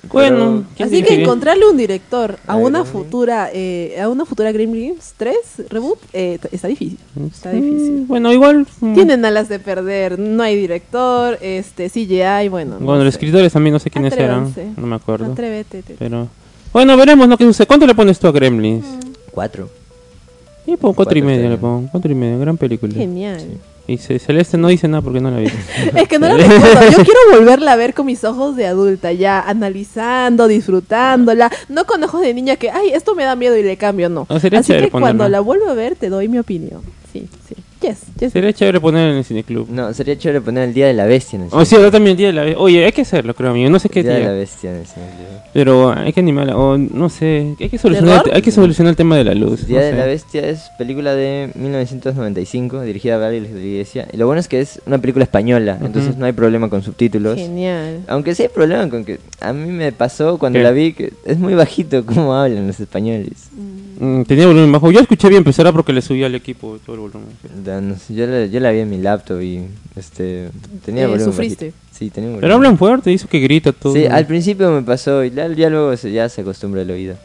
Bueno, ¿quién Así que encontrarle un director a una futura eh, a una futura Gremlins 3 reboot eh, está difícil. Está Mm, difícil. Bueno, igual... mm, Tienen alas de perder, no hay director, este CGI, bueno. no Bueno, los escritores también no sé quiénes eran. No me acuerdo. Atrévete. te- Pero... Bueno, veremos, ¿no? ¿Qué sucede? ¿Cuánto le pones tú a Gremlins? Cuatro. Y pongo cuatro y medio, está le pongo. Cuatro y medio, gran película. Genial. Y Ce- Celeste no dice nada porque no la vi. Es que no la recuerdo. Yo quiero volverla a ver con mis ojos de adulta, ya analizando, disfrutándola. No con ojos de niña que, ay, esto me da miedo y le cambio, no. Así que cuando la vuelvo a ver, te doy mi opinión. Sí, sí. Yes, yes. Sería chévere poner en el cineclub. No, sería chévere poner el Día de la Bestia en el O sí, yo también el día de la bestia. Oye, hay que hacerlo, creo amigo. No sé qué Día de la día. Bestia en el cine, tío. Pero hay que animarla. O no sé. Hay que solucionar, ¿Terror? hay que solucionar el tema de la luz. Día no de sé. la Bestia es película de 1995, dirigida por Alex de la Iglesia. Y lo bueno es que es una película española, entonces no hay problema con subtítulos. Genial. Aunque sí hay problema con que a mí me pasó cuando ¿Qué? la vi que es muy bajito cómo hablan los españoles. Mm, tenía volumen bajo. Yo escuché bien, pero será porque le subí al equipo todo el volumen. No sé, yo, la, yo la vi en mi laptop y este tenía Eh, volumen ¿sufriste? bajito. Sí, tenía Pero hablan fuerte, hizo que grita todo. Sí, al principio me pasó y ya, ya luego se, ya se acostumbra el oído.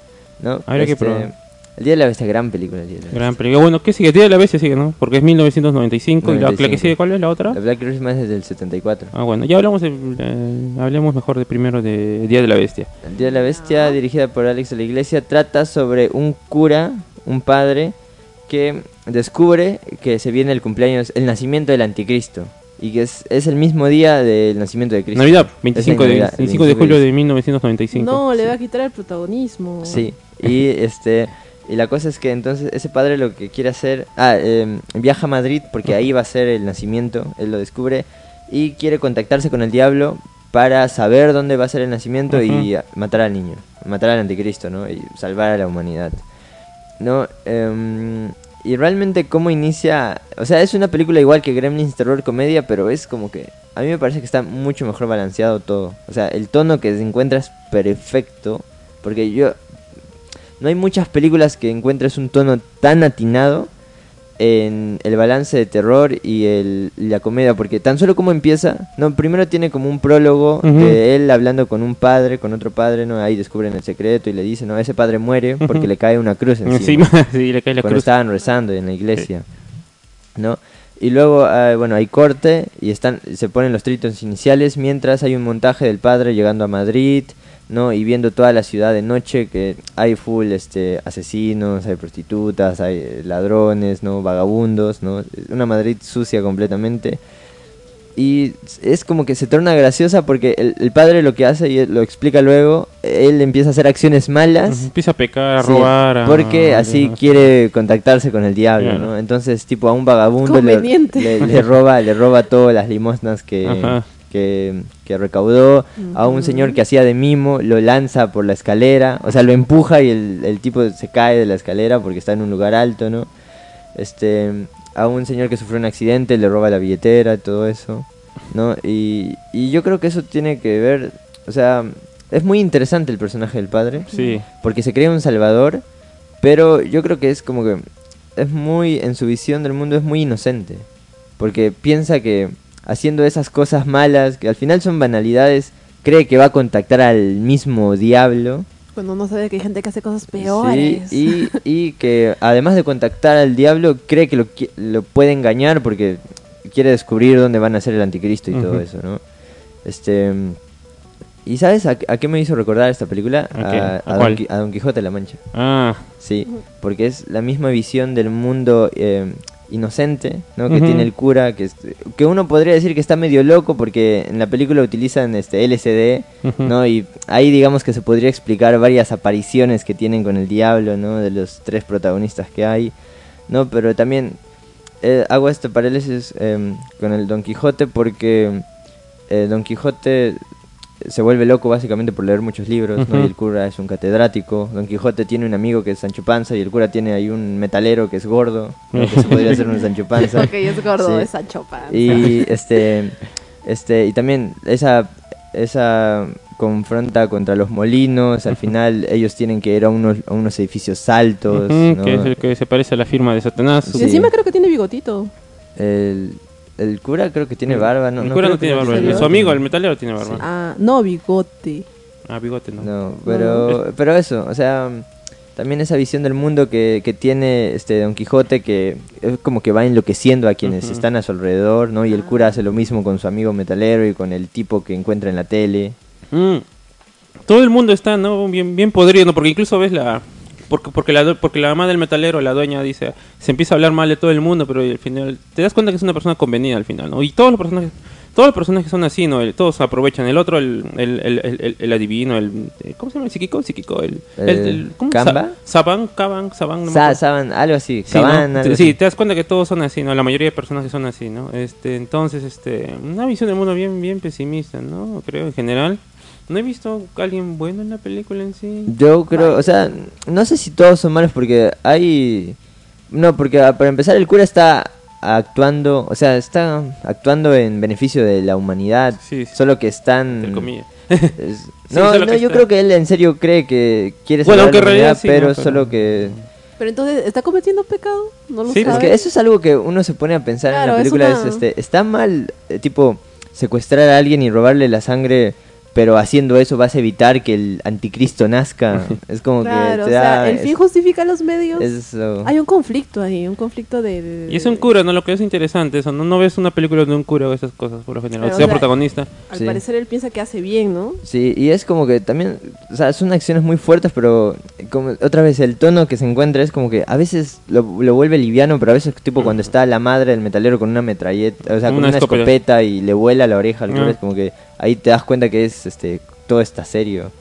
¿no? Habría que Este, probar. El Día de la Bestia, gran película. El Día de la Gran película. Bueno, ¿qué sigue? Día de la bestia sigue, ¿no? Porque es 1995. ¿Y la, la que 95. sigue cuál es la otra? La Black Christmas es del 74. Ah, bueno, ya hablamos, de, eh, hablemos mejor de primero de Día de la Bestia. El Día de la Bestia, dirigida por Alex de la Iglesia, trata sobre un cura, un padre, que descubre que se viene el cumpleaños, el nacimiento del anticristo. Y que es, es el mismo día del nacimiento de Cristo. Navidad, Es 25 en de, Navidad, 25 de julio de 1995. No, le va a quitar el protagonismo. Sí, y este y la cosa es que entonces ese padre lo que quiere hacer, ah, em, viaja a Madrid porque ahí va a ser el nacimiento, él lo descubre y quiere contactarse con el diablo para saber dónde va a ser el nacimiento y matar al niño, matar al anticristo, ¿no? Y salvar a la humanidad. No, Em, y realmente cómo inicia, o sea, es una película igual que Gremlins terror comedia, pero es como que a mí me parece que está mucho mejor balanceado todo. O sea, el tono que se encuentra es perfecto, porque yo no hay muchas películas que encuentres un tono tan atinado en el balance de terror y el, la comedia, porque tan solo como empieza, no, primero tiene como un prólogo de él hablando con un padre, con otro padre, no, ahí descubren el secreto y le dicen, no, ese padre muere porque le cae una cruz encima Encima, sí, le cae la cuando cruz. estaban rezando en la iglesia, ¿no? Y luego, ah, bueno, hay corte y están, se ponen los títulos iniciales mientras hay un montaje del padre llegando a Madrid, ¿no? Y viendo toda la ciudad de noche que hay full, este, asesinos, hay prostitutas, hay eh, ladrones, ¿no? Vagabundos, ¿no? Una Madrid sucia completamente. Y es como que se torna graciosa porque el, el padre lo que hace, y él lo explica luego, él empieza a hacer acciones malas. Empieza a pecar, a Sí, robar. a- Porque así a- quiere contactarse con el diablo. ¿no? Entonces, tipo, a un vagabundo le, le- le roba, le roba todas las limosnas que, Ajá. Que, que recaudó. A un señor que hacía de mimo lo lanza por la escalera, o sea, lo empuja y el, el tipo se cae de la escalera porque está en un lugar alto, ¿no? Este, a un señor que sufrió un accidente le roba la billetera, todo eso, ¿no? Y, y yo creo que eso tiene que ver, o sea, es muy interesante el personaje del padre Sí. porque se cree un salvador, pero yo creo que es como que es muy, en su visión del mundo es muy inocente, porque piensa que haciendo esas cosas malas, que al final son banalidades, cree que va a contactar al mismo diablo. Cuando no sabe que hay gente que hace cosas peores. Sí, y, y que además de contactar al diablo, cree que lo, qui- lo puede engañar porque quiere descubrir dónde van a ser el anticristo y todo eso, ¿no? Este... ¿Y sabes a, a qué me hizo recordar esta película? ¿A qué? ¿A Don, cuál? Qui- a Don Quijote de la Mancha. Ah, Sí, porque es la misma visión del mundo eh, inocente, ¿no? Que tiene el cura, que, que uno podría decir que está medio loco porque en la película utilizan este LSD. ¿no? Y ahí digamos que se podría explicar varias apariciones que tienen con el diablo, ¿no? De los tres protagonistas que hay, ¿no? Pero también eh, hago este paréntesis eh, con el Don Quijote porque eh, Don Quijote se vuelve loco básicamente por leer muchos libros. Y el cura es un catedrático. Don Quijote tiene un amigo que es Sancho Panza y el cura tiene ahí un metalero que es gordo, ¿no? que se podría hacer un Sancho Panza. Porque es gordo, Sí. es Sancho Panza. Y este este y también esa esa confronta contra los molinos, al final ellos tienen que ir a unos, a unos edificios altos, que es el que se parece a la firma de Satanás. Y encima creo que tiene bigotito. el, el cura creo que tiene barba, ¿no? el cura no, tiene barba. Su amigo, el metalero, tiene barba. Ah, no, bigote. Ah, bigote no. No, pero, pero eso, o sea, también esa visión del mundo que, que tiene este Don Quijote que es como que va enloqueciendo a quienes están a su alrededor, ¿no? Y el cura hace lo mismo con su amigo metalero y con el tipo que encuentra en la tele. Mm. Todo el mundo está, ¿no? Bien, bien podrido, ¿no? Porque incluso ves la, porque porque la porque la mamá del metalero, la dueña dice, se empieza a hablar mal de todo el mundo, pero al final te das cuenta que es una persona convenida al final, ¿no? Y todos los personajes todos los personajes son así, ¿no? El- todos aprovechan. El otro, el, el, el, el- el- el adivino, el... eh, ¿Cómo se llama? ¿El psíquico? El psíquico, el... el, ¿cómo? Kamba? Sa- Saban, Caban, Saban, no Sa- saban, algo así. Sí, ¿no? Cabana, algo sí, así. te das cuenta que todos son así, ¿no? La mayoría de personajes son así, ¿no? Este, entonces, este, una visión del mundo bien, bien pesimista, ¿no? Creo, en general. No he visto a alguien bueno en la película en sí. Yo creo, o sea, no sé si todos son malos porque hay... No, porque ah, para empezar el cura está actuando, o sea, está actuando en beneficio de la humanidad, Sí, sí. solo que están... Entre comillas. es- Sí, no, no, que yo está- creo que él en serio cree que quiere Bueno, salvar la realidad humanidad, sí, pero ¿no? Pero- solo que... Pero entonces, ¿está cometiendo pecado? No lo Sí, es sabe. Es que eso es algo que uno se pone a pensar en la es película. una- Es, este, está mal, eh, tipo, secuestrar a alguien y robarle la sangre, pero haciendo eso vas a evitar que el anticristo nazca. es como Claro, que o te sea, da... el es- fin justifica los medios. eso. Hay un conflicto ahí, un conflicto de... de- Y es un cura, ¿no? Lo que es interesante eso. No, no ves una película de un cura o esas cosas, por lo general. Claro, sea o sea, protagonista. Al Sí. parecer él piensa que hace bien, ¿no? Sí, y es como que también, o sea, son acciones muy fuertes, pero como otra vez el tono que se encuentra es como que a veces lo, lo vuelve liviano, pero a veces tipo cuando está la madre del metalero con una metralleta, o sea, con Una una, escopeta. escopeta y le vuela la oreja al cura, Ah. es como que ahí te das cuenta que es, este, todo está serio.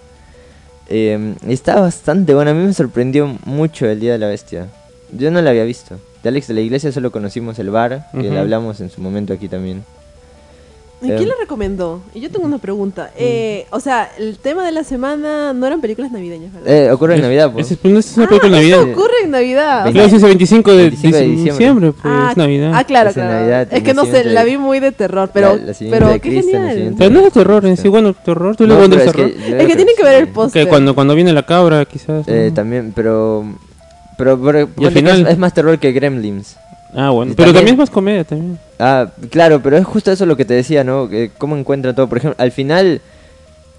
Eh, y está bastante bueno, a mí me sorprendió mucho el Día de la Bestia. Yo no la había visto. De Alex de la Iglesia solo conocimos el bar, que Ujú. le hablamos en su momento aquí también. ¿Y Eh, quién le recomendó? Y yo tengo una pregunta. Eh, o sea, el tema de la semana no eran películas navideñas, ¿verdad? Eh, ocurre en Es- Navidad, pues. Es, no es una Ah, película de eso Navidad. ocurre en Navidad. Claro, es el 25 de, 25 de diciembre, diciembre. pues ah, es Navidad. Ah, claro, Es en claro. Navidad, es que no sé, la vi muy de terror, pero, La- la siguiente pero de qué Cristo, la genial. siguiente. Pero no es de terror en sí, bueno, terror, tú le No, pones pero es terror. yo Es creo que tienen que ver el póster. Que cuando, cuando viene la cabra, quizás. ¿no? Eh, también, pero. Pero, pero ponle que final- es, es más terror que Gremlins. Ah, bueno. Pero también- también es más comedia también. Ah, claro, pero es justo eso lo que te decía, ¿no? Que cómo encuentra todo. Por ejemplo, al final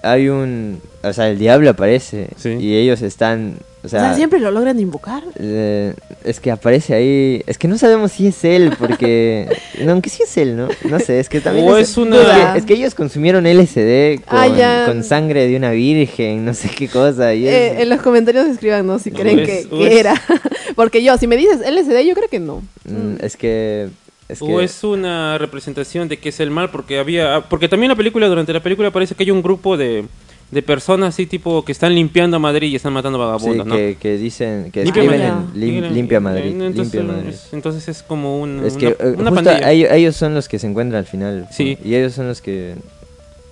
hay un. O sea, el diablo aparece. Sí. Y ellos están. O O sea, siempre lo logran invocar. eh, es que aparece ahí. Es que no sabemos si es él, porque. no, aunque sí es él, ¿no? No sé, es que también. O es, es una- es que, es que ellos consumieron LSD con, Ah, ya. con sangre de una virgen, no sé qué cosa. Y es- Eh, en los comentarios escriban, ¿no? Si creen es- que, era. Porque yo, si me dices LSD, yo creo que no. Mm, es que. Es que O es una representación de que es el mal, porque había. Porque también la película, durante la película, parece que hay un grupo de, de personas así, tipo, que están limpiando a Madrid y están matando sí, vagabundos, ¿no? que, que dicen. Que Limpia escriben Madrid. en lim- Limpia- Madrid. Entonces, limpia Madrid. es- entonces es como un, Es que una, eh, una justo pandilla. ellos, ellos son los que se encuentran al final. Sí. Y ellos son los que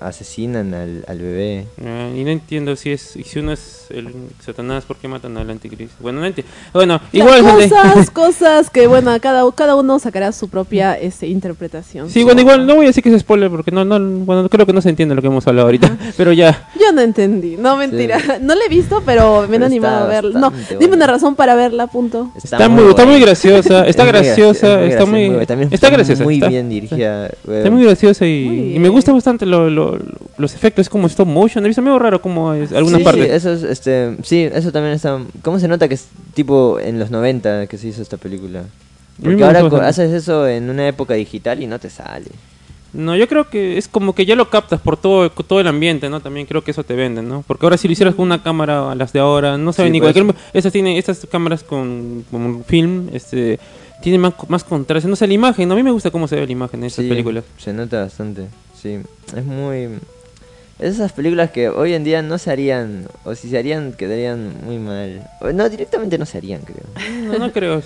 asesinan al, al bebé. Ah, y no entiendo si es si uno es el Satanás, ¿por qué matan al anticristo? Bueno, no enti- Bueno, igual... cosas, cosas que, bueno, cada, cada uno sacará su propia este, interpretación. Sí, bueno, igual no voy a decir que es spoiler porque no, no, bueno, creo que no se entiende lo que hemos hablado ahorita, pero ya. Yo no entendí, no mentira. No la he visto, pero me han animado a está verla. No, dime una razón para verla, punto. Está, muy, está muy graciosa, está Es muy graciosa, graciosa, está muy. También está graciosa, Muy está- bien dirigida. Está muy graciosa y, Muy y me gusta bastante lo- lo- lo- los efectos, es como stop motion, visto medio raro como es algunas sí, partes. Sí, eso es, este, sí, eso también está... ¿Cómo se nota que es tipo en los 90 que se hizo esta película? Porque ahora bastante. haces eso en una época digital y no te sale. No, yo creo que es como que ya lo captas por todo, todo el ambiente, ¿no? También creo que eso te vende, ¿no? Porque ahora si lo hicieras con una cámara a las de ahora, no saben Sí, igual. pues. Estas tienen, estas cámaras con, con film, este, tienen más, más contraste. No sé, la imagen, a mí me gusta cómo se ve la imagen en estas Sí, películas. Se nota bastante, sí. Es muy... Es esas películas que hoy en día no se harían, o si se harían, quedarían muy mal. O no, directamente no se harían, creo. No, no creo.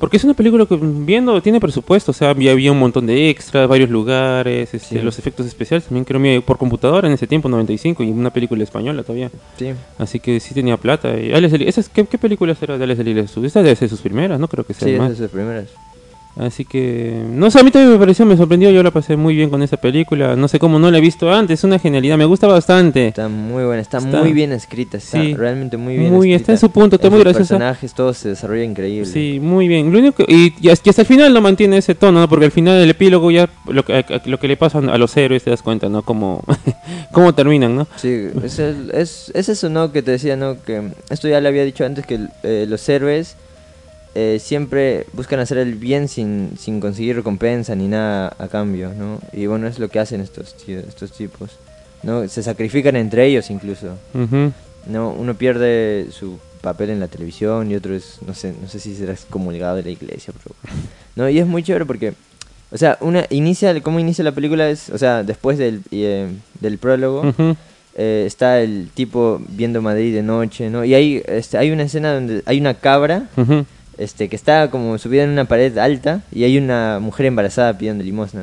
Porque es una película que viendo tiene presupuesto, o sea, había, había un montón de extras, varios lugares, este, Sí. los efectos especiales también creo por computadora en ese tiempo, 95, y una película española todavía. Sí. Así que sí tenía plata. Y Alex ¿esas, qué, ¿Qué películas era de Alex Elías? Esta debe ser sus primeras, no creo que sea Sí, más. esas sus primeras. Así que, no sé, a mí también me pareció, me sorprendió, yo la pasé muy bien con esa película. No sé cómo no la he visto antes, es una genialidad, me gusta bastante. Está muy buena, está, Está- muy bien escrita, está Sí. realmente muy bien Muy, escrita. está en su punto, está muy Los graciosa. personajes, todo se desarrolla increíble. Sí, muy bien. Lo único que- y, y hasta el final no mantiene ese tono, ¿no? Porque al final del epílogo ya lo lo que le pasa a los héroes te das cuenta, ¿no? Cómo, cómo terminan, ¿no? Sí, es, el- es, es eso, ¿no? Que te decía, ¿no? Que esto ya le había dicho antes, que eh, los héroes eh, siempre buscan hacer el bien sin, sin conseguir recompensa ni nada a cambio, ¿no? Y bueno, es lo que hacen estos, estos tipos, ¿no? Se sacrifican entre ellos incluso, Ujú. ¿no? Uno pierde su papel en la televisión y otro es, no sé, no sé si será excomulgado de la iglesia. Pero, no, y es muy chévere porque, o sea, una inicia, cómo inicia la película es, o sea, después del, eh, del prólogo, Ujú. eh, está el tipo viendo Madrid de noche, ¿no? Y hay, este, hay una escena donde hay una cabra Ujú. Este, que está como subida en una pared alta y hay una mujer embarazada pidiendo limosna,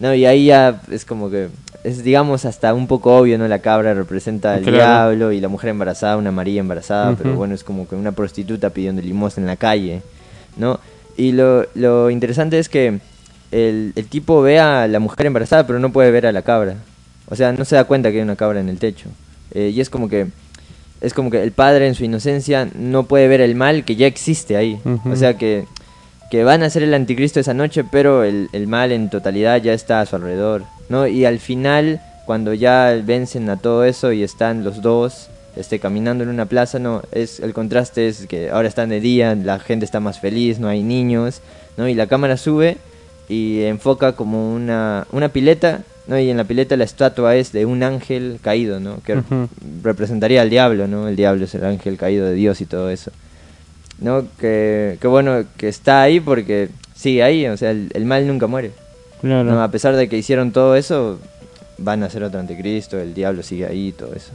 ¿no? Y ahí ya es como que es digamos hasta un poco obvio, ¿no? La cabra representa al Claro. diablo y la mujer embarazada, una María embarazada, pero bueno, es como que una prostituta pidiendo limosna en la calle, ¿no? Y lo, lo interesante es que el, el tipo ve a la mujer embarazada, pero no puede ver a la cabra. O sea, no se da cuenta que hay una cabra en el techo. Eh, y es como que es como que el padre en su inocencia no puede ver el mal que ya existe ahí. O sea que, que van a ser el anticristo esa noche, pero el, el mal en totalidad ya está a su alrededor. ¿no? Y al final, cuando ya vencen a todo eso y están los dos este, caminando en una plaza, no es el contraste es que ahora están de día, la gente está más feliz, no hay niños, ¿no? y la cámara sube y enfoca como una, una pileta, ¿no? y en la pileta la estatua es de un ángel caído, ¿no? que representaría al diablo, ¿no? El diablo es el ángel caído de Dios y todo eso. ¿No? Que, que bueno que está ahí porque sigue ahí, o sea, el, el mal nunca muere. Claro. ¿no? A pesar de que hicieron todo eso, van a ser otro anticristo, el diablo sigue ahí y todo eso.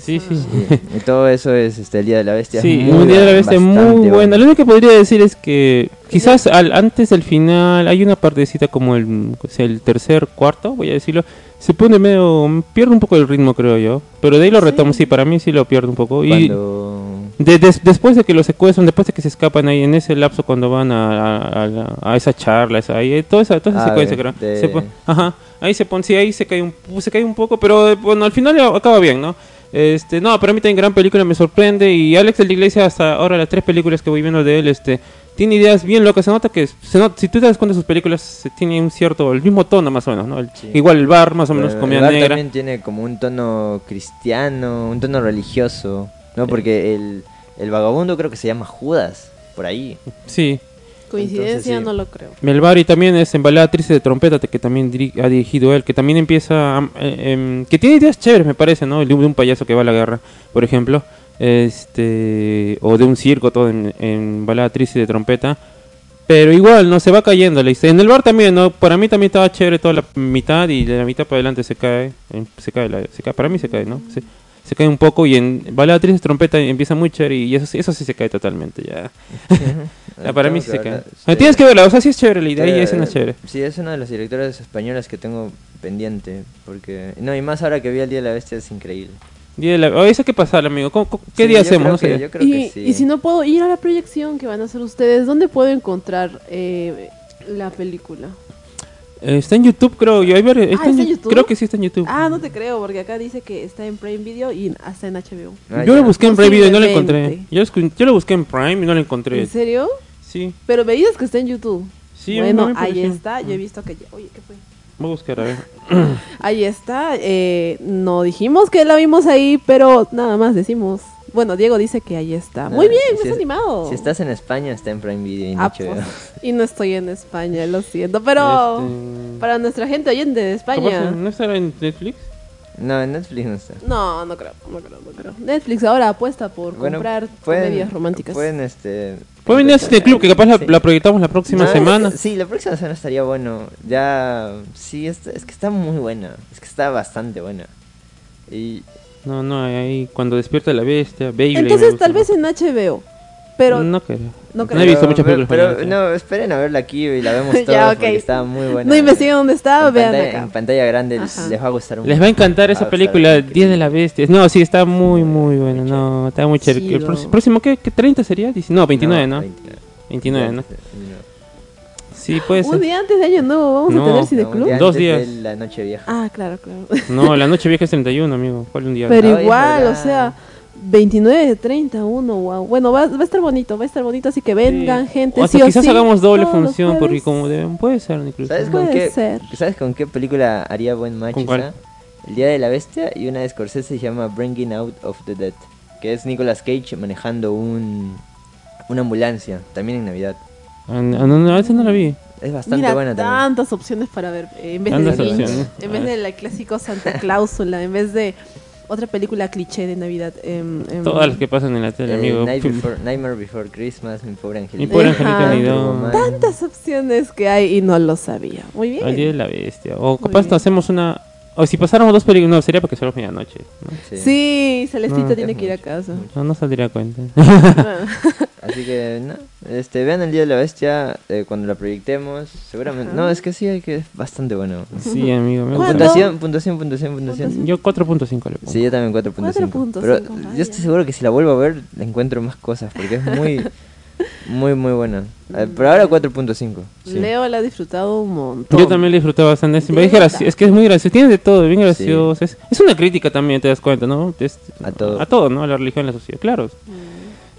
Sí, sí. Y, y todo eso es este, el Día de la Bestia. es Sí, muy un día de la bestia muy bueno. buena. Lo único que podría decir es que quizás al, antes del final hay una partecita como el, o sea, el tercer, cuarto, voy a decirlo. Se pone medio. pierde un poco el ritmo, creo yo. Pero de ahí lo Sí. retomo, sí, para mí sí lo pierde un poco. Y de- des- después de que lo secuestran, después de que se escapan ahí en ese lapso cuando van a, a, a la- a esa charla, esa, ahí, eh, toda esa, toda esa Ah, secuencia, de- creo. de- Se ajá, ahí se pone, sí, ahí se cae un, se cae un poco, pero eh, bueno, al final acaba bien, ¿no? Este, no, para mí también gran película, me sorprende. Y Alex de la Iglesia, hasta ahora las tres películas que voy viendo de él, este, tiene ideas bien locas. Se nota que, se nota, si tú te das cuenta de sus películas, se tiene un cierto, el mismo tono más o menos, ¿no? El- Sí. Igual el bar, más o menos, Pero comida el bar negra. también tiene como un tono cristiano, un tono religioso, ¿no? Porque el, el vagabundo creo que se llama Judas, por ahí. Sí. Coincidencia Entonces, sí. no lo creo. Melbari también es embalada triste de trompeta que también diri- ha dirigido él, que también empieza, a- eh, em, que tiene ideas chéveres me parece, ¿no? El de un, de un payaso que va a la guerra, por ejemplo, este, o de un circo todo en, en balada triste de trompeta, pero igual no se va cayendo la historia. En el bar también, ¿no? Para mí también estaba chévere toda la mitad y de la mitad para adelante se cae, em, se cae, la- se cae, para mí se cae, ¿no? Se, se cae un poco y en balada triste de trompeta empieza muy chévere y eso, sí- eso sí se cae totalmente ya. Ya, para mí sí se cae. Ah, sí. Tienes que verla, o sea, sí es chévere la idea y es una chévere. Sí, es una de las directoras españolas que tengo pendiente. Porque. No, y más ahora que vi el Día de la Bestia es increíble. Día de la- oh, eso hay que pasar, amigo. ¿Cómo- cómo- ¿Qué Sí, día yo hacemos? creo No sé. yo creo Y, que sí. y si no puedo ir a la proyección que van a hacer ustedes, ¿dónde puedo encontrar eh, la película? Eh, está en YouTube, creo. Yo, ahí ver- está ¿está en YouTube? Creo que sí está en YouTube. Ah, no te creo, porque acá dice que está en Prime Video y hasta en HBO. Ah, yo ya. lo busqué en Prime Video y no lo encontré. Yo lo busqué en Prime y no lo encontré. ¿En serio? Sí, Pero veías que está en YouTube. sí. bueno, no ahí está. Yo he visto que... ya- Oye, ¿qué fue? Voy a buscar, a ver. Ahí está. eh, no dijimos que la vimos ahí, pero nada más decimos. Bueno, Diego dice que ahí está. Muy bien, si me has es- animado. Si estás en España, está en Prime Video y en Ah, pues, y no estoy en España, lo siento. Pero Este, para nuestra gente oyente de ¿capaz España. ¿No estará en Netflix? No, en Netflix no está. No, no creo, no creo, no creo. Netflix ahora apuesta por Bueno, comprar pueden- comedias románticas. Pueden, este... Puede venir a Cine Club, que capaz la, Sí. la proyectamos la próxima No, semana. Sí, la próxima semana estaría bueno. Ya, sí, es, es que está muy buena. Es que está bastante buena. Y No, no, ahí cuando despierta la bestia, Baby. Entonces tal vez en HBO. Pero No creo. no No, creo. he visto Pero- muchas películas. Pero, españolas, no, esperen a verla aquí y la vemos Ya, todos ok. porque está muy buena. no investiguen dónde está, en vean pantalla, acá. en pantalla grande les, Ajá. les va a gustar un Les va a encantar esa a película, estar Día de la Bestia. No, sí, está muy, muy buena. No, está muy chévere. Sí, El no. próximo- ¿qué, qué? ¿30 sería? No, 29, ¿no? 29. 29, ¿no? 29. Sí, puede Un ser. día antes de Año Nuevo, vamos No, a tener No, cineclub. un día Dos días. de la noche vieja. Ah, claro, claro. No, la noche vieja es 31, amigo. ¿Cuál un día? Pero es igual, o sea, 29, 31, wow. Bueno, va, va a estar bonito, va a estar bonito, así que vengan, Sí. gente. O hasta sí o quizás sí, hagamos doble función, porque como deben, puede ser incluso. ¿Sabes con, Puede qué, ser. ¿Sabes con qué película haría buen match? ¿Con cuál? esa? El Día de la Bestia y una de Scorsese se llama Bringing Out of the Dead. Que es Nicolas Cage manejando un, una ambulancia, también en Navidad. Ah, no, no, no, esa no la vi. Es bastante Mira, buena también. tantas opciones para ver. eh, En vez Tantas de Grinch, en vez Ah. de la clásico Santa Cláusula, en vez de Otra película cliché de Navidad. em, em, Todas las que pasan en la tele, Eh, amigo. Night Before- Nightmare Before Christmas, Mi Pobre Angelito. Mi pobre Ajá. angelito ni Turbo don. Man. Tantas opciones que hay y no lo sabía. Muy bien. Al día de la bestia. O capaz bien. hacemos una. O si pasáramos dos películas. No, sería porque solo medianoche. ¿no? Sí, Celestito No. tiene que ir a casa. mucho. No, no saldría a cuenta. Así que, no, este, vean el Día de la Bestia eh, cuando la proyectemos. Seguramente. Ajá. No, es que sí, hay que es bastante bueno. sí, amigo. me. Puntuación, puntuación, puntuación, puntuación. Yo 4.5 le pongo. Sí, yo también 4.5. 4.5, Pero vaya. yo estoy seguro que si la vuelvo a ver, le encuentro más cosas, porque es muy, muy, muy buena. Eh, Pero ahora 4.5. sí. Leo la ha disfrutado un montón. Yo también le disfruté bastante. De Es, es que es muy gracioso. Tiene de todo, bien gracioso. Es, es una crítica también, te das cuenta, ¿no? Es- A todo. A todo, ¿no? A la religión, a la sociedad. Claro.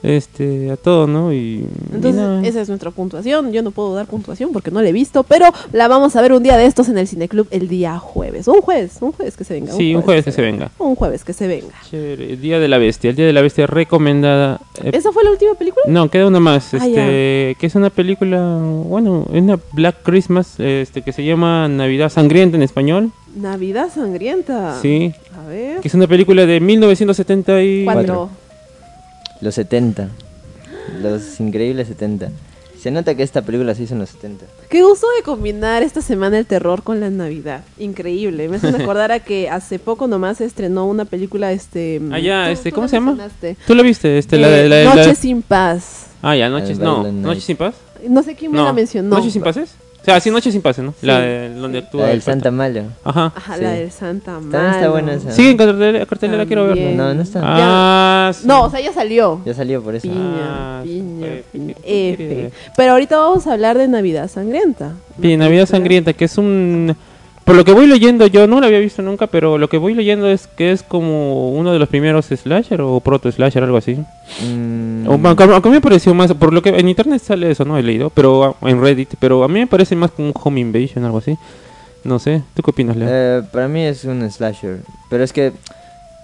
Este, a todo, ¿no? Y. Entonces, esa es nuestra puntuación. Yo no puedo dar puntuación porque no la he visto, pero la vamos a ver un día de estos en el Cineclub el día jueves. Un jueves, un jueves que se venga. Sí, un jueves que se venga. Un jueves que se venga. Chévere. El Día de la Bestia. El Día de la Bestia recomendada. eh, ¿Esa fue la última película? No, queda una más, Ah, este, que es una película, bueno, es una Black Christmas, este, que se llama Navidad Sangrienta en español, Navidad sangrienta. sí, A ver. que es una película de 1974. ¿Cuándo? Los 70. Los increíbles 70. Se nota que esta película se hizo en los 70. Qué gusto de combinar esta semana el terror con la Navidad. Increíble. Me hacen acordar a que hace poco nomás se estrenó una película, este... Ah, ya, este, ¿cómo la se llama? ¿Tú la viste? Este, la, Eh, de- la, de- la- Noche sin paz. Ah, ya, Noches, no. Noches sin paz. No sé quién me No, la mencionó. ¿Noches sin pases? O sea, sí, Noches sin pases, ¿no? Sí. La de donde actúa La del Santa Malo. Ajá. Ajá, Sí. la del Santa Malo. También está buena esa. Sigue en cartelera, cartelera quiero verla. No, no está. Ah, sí. No, o sea, ya salió. Ya salió por eso. Piña, Ah, piña, piña, ¿qué F. Pero ahorita vamos a hablar de Navidad Sangrienta. Sí, Navidad Sangrienta, que es un... Por lo que voy leyendo, yo no lo había visto nunca, pero lo que voy leyendo es que es como uno de los primeros slasher o proto slasher, algo así. Mm, O, a mí me pareció más, por lo que en internet sale eso, no he leído, pero ah, en Reddit, pero a mí me parece más como un home invasion, algo así. No sé, ¿tú qué opinas, Leo? eh, para mí es un slasher. Pero es que.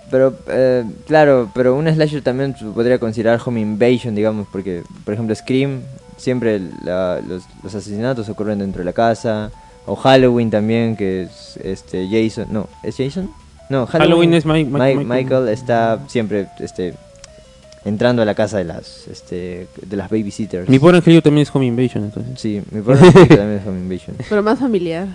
Pero, eh, claro, pero un slasher también se podría considerar home invasion, digamos, porque, por ejemplo, Scream, siempre la- los, los asesinatos ocurren dentro de la casa. O Halloween también, que es este Jason. No, ¿es Jason? No, Halloween es Mike- Mike- Mike- Michael. Michael está siempre este, entrando a la casa de las, este, de las babysitters. Mi pobre angelito también es home invasion, entonces. Sí, mi pobre angelito también es home invasion. Pero más familiar.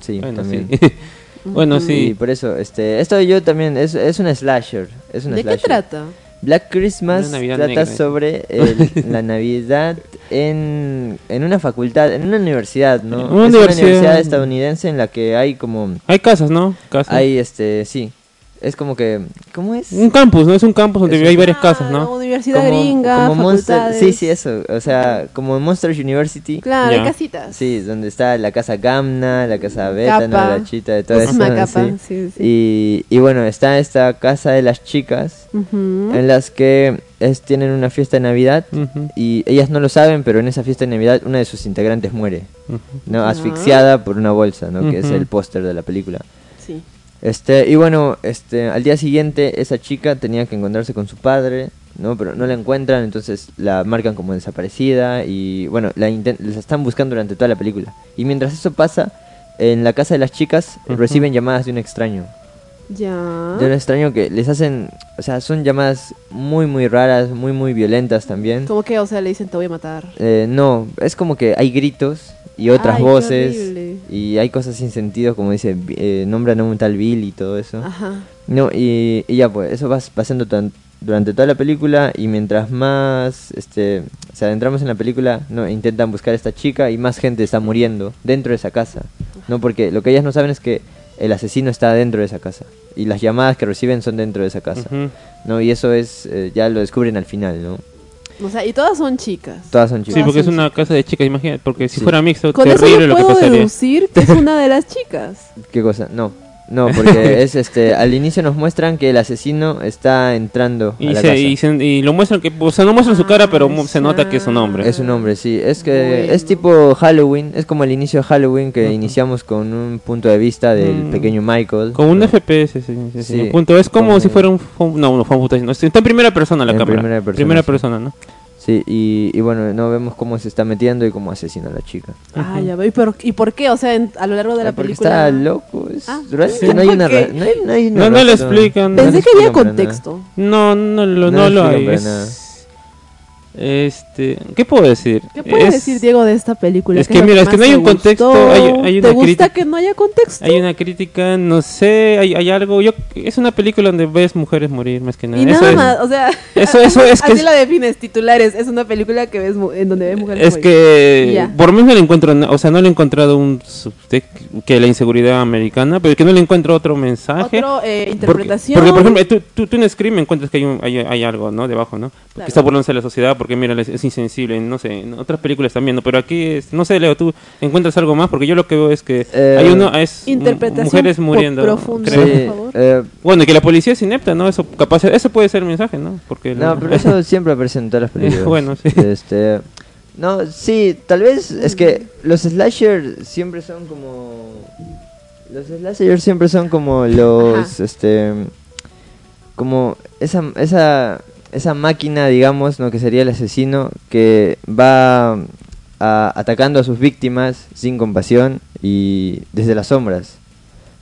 Sí, bueno, también. sí. bueno, Sí, sí. por eso, este, esto yo también, es, es una slasher, es una ¿De qué slasher. trata? Black Christmas trata negra. sobre el- la Navidad en, en una facultad, en una universidad, ¿no? Una es una universidad. universidad estadounidense en la que hay como, Hay casas, ¿no? Casas. hay este, sí, es como que, ¿cómo es? Un campus, ¿no? Es un campus donde Es hay un- varias casas, ¿no? Universidad Como- gringa, como Monster, sí, sí, eso, o sea, como Monsters University. Claro, hay casitas. Sí, donde está la casa Gamna, la casa Beta, ¿no? Capa. la chita de todo eso. sí. sí, sí. Y, y bueno, está esta casa de las chicas en las que es, tienen una fiesta de Navidad y ellas no lo saben, pero en esa fiesta de Navidad una de sus integrantes muere. ¿no? Ah. Asfixiada por una bolsa, ¿no? Que es el póster de la película. Sí. Este, y bueno, este, al día siguiente esa chica tenía que encontrarse con su padre, ¿no? Pero no la encuentran, entonces la marcan como desaparecida y bueno, la, la están buscando durante toda la película. Y mientras eso pasa, en la casa de las chicas reciben llamadas de un extraño. Ya. De un extraño que les hacen, o sea, son llamadas muy, muy raras, muy, muy violentas también. Como que, o sea, le dicen te voy a matar. Eh, no, es como que hay gritos y otras Ay, voces. Y hay cosas sin sentido, como dice, eh, nombran a un tal Bill y todo eso. Ajá. No, y, y ya pues, eso va pasando tan- durante toda la película y mientras más este, se adentramos en la película, no, intentan buscar a esta chica y más gente está muriendo dentro de esa casa. No, porque lo que ellas no saben es que el asesino está dentro de esa casa y las llamadas que reciben son dentro de esa casa. No, y eso es, eh, ya lo descubren al final, ¿no? O sea, y todas son chicas. Todas son Sí, chicas. porque es una casa de chicas, imagínate, porque si Sí. fuera mixto, Con eso terrible yo lo que puedo pasaría. deducir que es una de las chicas. ¿Qué cosa? No, no, porque es este, al inicio nos muestran que el asesino está entrando a Y, la se, casa. y, se- y lo muestran que, o sea, no muestran su cara, pero mu- se nota que es un hombre. Es un hombre, sí. Es que Bueno. es tipo Halloween, es como el inicio de Halloween que iniciamos con un punto de vista del Mm. pequeño Michael. Como un ¿no? FPS, sí, sí, sí. Punto es como Como- si fuera un... No, no, fue un no, está en primera persona la En cámara. primera persona, sí. persona, ¿no? Sí, y, y bueno, no vemos cómo se está metiendo y cómo asesina a la chica. Ah, ya veo. ¿Y por, ¿Y por qué? O sea, en- a lo largo de la Ah, porque película. está loco, es- Ah, realmente sí. no hay una, Ok. ra- no hay, no hay una No, no le explican. No Pensé que había contexto. No, no, lo, No no lo hay. es-. Este, ¿qué puedo decir? ¿Qué puedes Es- decir, Diego, de esta película? es ¿Qué que mira, es que no hay te un contexto, hay- hay ¿Te una gusta crítica- que no haya contexto? Hay una crítica, no sé, hay, hay algo. Yo es una película donde ves mujeres morir más que nada. Y Eso nada es- más, o sea, Eso- eso es que así la defines, titulares, es una película que ves en donde ves mujeres Es morir. que por mí no le encuentro, o sea, no le he encontrado un que la inseguridad americana, pero que no le encuentro otro mensaje. Otro, eh, Porque, interpretación. porque, por ejemplo, tú, tú, tú en Scream encuentras que hay, un- hay, algo, ¿no? Debajo, ¿no? Porque Claro. está burlándose de la sociedad, porque mira, es, insensible, no sé, en otras películas también, ¿no? Pero aquí, es- no sé, Leo, tú encuentras algo más, porque yo lo que veo es que Eh, hay uno, es mujeres muriendo. profunda. creo. por Sí, favor. eh, Bueno, y que la policía es inepta, ¿no? Eso capaz, eso puede ser el mensaje, ¿no? Porque no, pero eso siempre aparece en todas las películas. Bueno, sí. Este, no, sí, tal vez es que los slasher siempre son como los slasher siempre son como los Ajá. este como esa esa esa máquina, digamos, no que sería el asesino que va a- atacando a sus víctimas sin compasión y desde las sombras.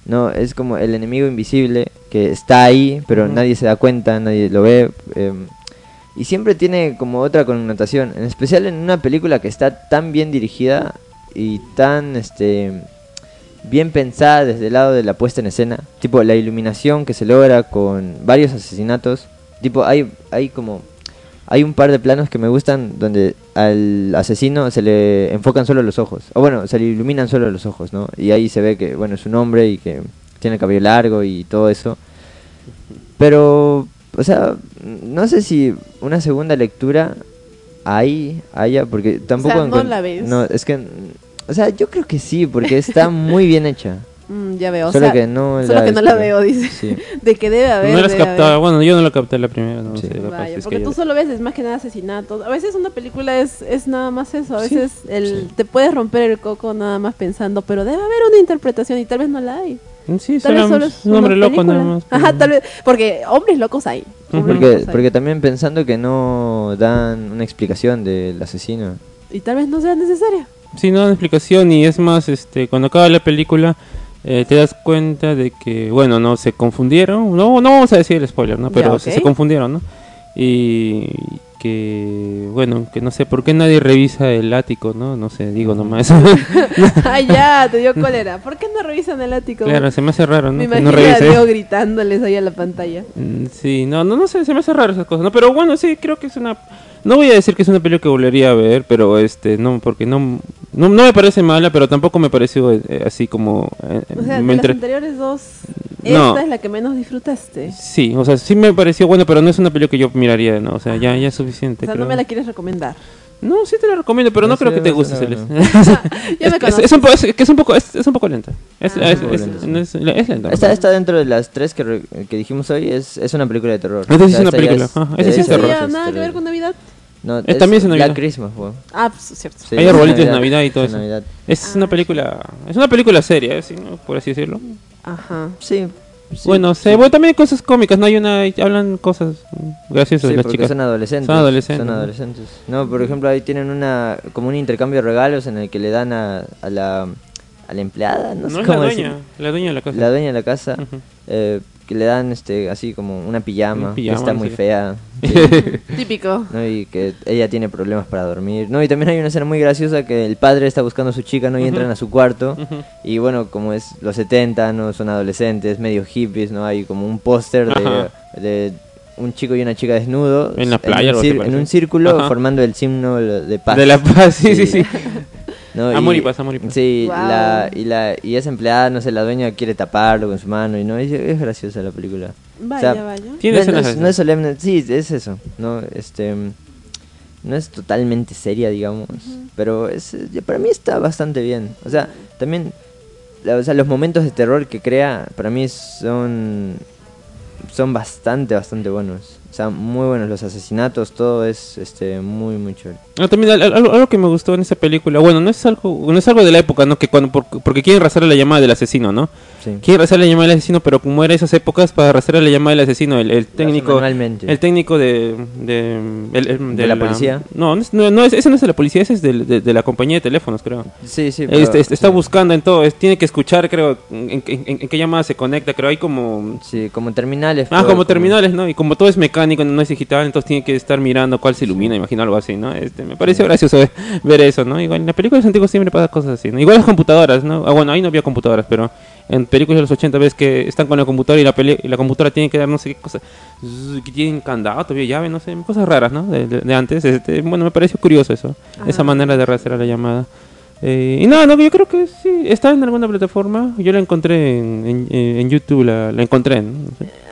No, es como el enemigo invisible que está ahí, pero nadie se da cuenta, nadie lo ve. em, y siempre tiene como otra connotación, en especial en una película que está tan bien dirigida y tan este bien pensada desde el lado de la puesta en escena, tipo la iluminación que se logra con varios asesinatos, tipo hay hay como hay un par de planos que me gustan donde al asesino se le enfocan solo los ojos, o bueno, se le iluminan solo los ojos, ¿no? Y ahí se ve que bueno, es un hombre y que tiene el cabello largo y todo eso. Pero, o sea, no sé si una segunda lectura ahí haya, porque tampoco... no encon- la ves. No, es que, o sea, yo creo que sí, porque está muy bien hecha. Mm, ya veo. o solo sea, que no solo la que no la veo, dice. Sí. De que debe haber. no las captaba, bueno, yo no la capté la primera, no Sí. sé. Vaya, porque yo- tú solo ves es más que nada asesinatos. A veces una película es, es nada más eso. A Sí, veces el, sí. te puedes romper el coco nada más pensando, pero debe haber una interpretación y tal vez no la hay. Sí, Tal vez solo, es un hombre una loco película. nada más. Ajá, tal vez. Porque hombres locos hay. Hombres Porque, locos hay. porque también pensando que no dan una explicación del asesino. Y tal vez no sea necesaria. Sí, no dan explicación y es más, este, cuando acaba la película eh, te das cuenta de que, bueno, no, se confundieron, no, no vamos a decir el spoiler, ¿no? Pero se, se confundieron, ¿no? Y que, bueno, que no sé por qué nadie revisa el ático, ¿no? No sé, digo nomás. ah, ya, te dio cólera. ¿Por qué no revisan el ático? claro, se me hace raro, ¿no? Me Que imagino no a gritándoles ahí a la pantalla. Mm, Sí, no, no, no sé, se me hace raro esas cosas, ¿no? Pero bueno, sí, creo que es una... No voy a decir que es una película que volvería a ver, pero este, no, porque no, no, no me parece mala, pero tampoco me pareció eh, así como... eh, O sea, me de entre- las anteriores dos, No. esta es la que menos disfrutaste. Sí, o sea, sí me pareció bueno, pero no es una película que yo miraría, ¿no? O sea, ya, ya es O suficiente. sea, creo. no me la quieres recomendar. No, sí te la recomiendo, pero no Sí, creo que te guste, Celeste. Ya es, me es- es un po- es- que es un poco, es, es un poco lenta. Es, Ah. es, es- lenta, sí. no es- es lenta. Esta, esta dentro de las tres que, re- que dijimos hoy es, es una película de terror. O es sea, una esta ya película, ajá, esa sí es ¿Eso terror. es nada que ver terror. con Navidad? No, Es- también es en Black Navidad. Christmas. Ah, pues, cierto. Sí, Hay arbolitos de Navidad y todo es eso. Navidad. Es Ah. una película, es una película seria, ¿sí, no? por así decirlo. Ajá. Sí. sí, bueno, se, sí. bueno, también hay cosas cómicas, no hay una, hablan cosas graciosas Sí, de las chicas. son adolescentes. Son adolescentes, Son ¿no? adolescentes. No, por ejemplo, ahí tienen una como un intercambio de regalos en el que le dan a, a la a la empleada, no, No sé es la dueña, decir. la dueña de la casa. La dueña de la casa eh, que le dan este así como una pijama, Un pijama, que está muy fea. sí, Típico. ¿no? Y que ella tiene problemas para dormir. No, y también hay una escena muy graciosa que el padre está buscando a su chica, ¿no? Y entran a su cuarto. Y bueno, como es los 70, ¿no? Son adolescentes, medio hippies, ¿no? Hay como un póster de, de un chico y una chica desnudos. En la playa, en parece. un círculo Ajá. formando el signo de paz. De la paz, sí, sí, sí. ¿no? Amor y paz, amor y paz. Sí, Guau. la, y, la, y esa empleada, no sé, la dueña quiere taparlo con su mano y no, es, es graciosa la película. Vaya, O sea, vaya. Tiene no, es- no escenas es, no es solemne, sí, es eso, no, este, no es totalmente seria, digamos, pero es, eh, para mí está bastante bien. O sea, también, la- o sea, los momentos de terror que crea, para mí son, son bastante, bastante buenos. O sea, muy buenos los asesinatos, todo es, este, muy, muy chévere. No, también al- algo, que me gustó en esa película, bueno, no es algo, no es algo de la época, ¿no? Que cuando, por- porque quieren arrastrar la llamada del asesino, ¿no? Sí. quiere rastrear la llamada del asesino, pero como era esas épocas, para rastrear la llamada del asesino, el, el técnico, el técnico de, de, el- el- ¿De la policía? No, no, no, no, es- ese no es de la policía, ese es de, de la compañía de teléfonos, creo. Sí, sí. pero- Este, este, está sí. buscando en todo, es- tiene que escuchar, creo, en, en- en- en qué llamada se conecta, creo, hay como... Sí, como terminales. Ah, como terminales, ¿no? Y como todo es mecánico, no es digital, entonces tiene que estar mirando cuál se ilumina, imagino algo así, ¿no? Este, me pareció gracioso ver- ver eso, ¿no? Igual en las películas antiguas siempre pasa cosas así, ¿no? Igual las computadoras, ¿no? Ah, bueno, ahí no había computadoras, pero en películas de los 80 ves que están con la computadora y la, peli- y la computadora tiene que dar no sé qué cosa, que tienen candado, todavía llave, no sé, cosas raras, ¿no? De, de- de antes, este, bueno, me pareció curioso eso, esa manera de rastrear la llamada. Eh, y no, no, yo creo que sí, está en alguna plataforma. Yo la encontré en, en, eh, en YouTube, la, la encontré. ¿no?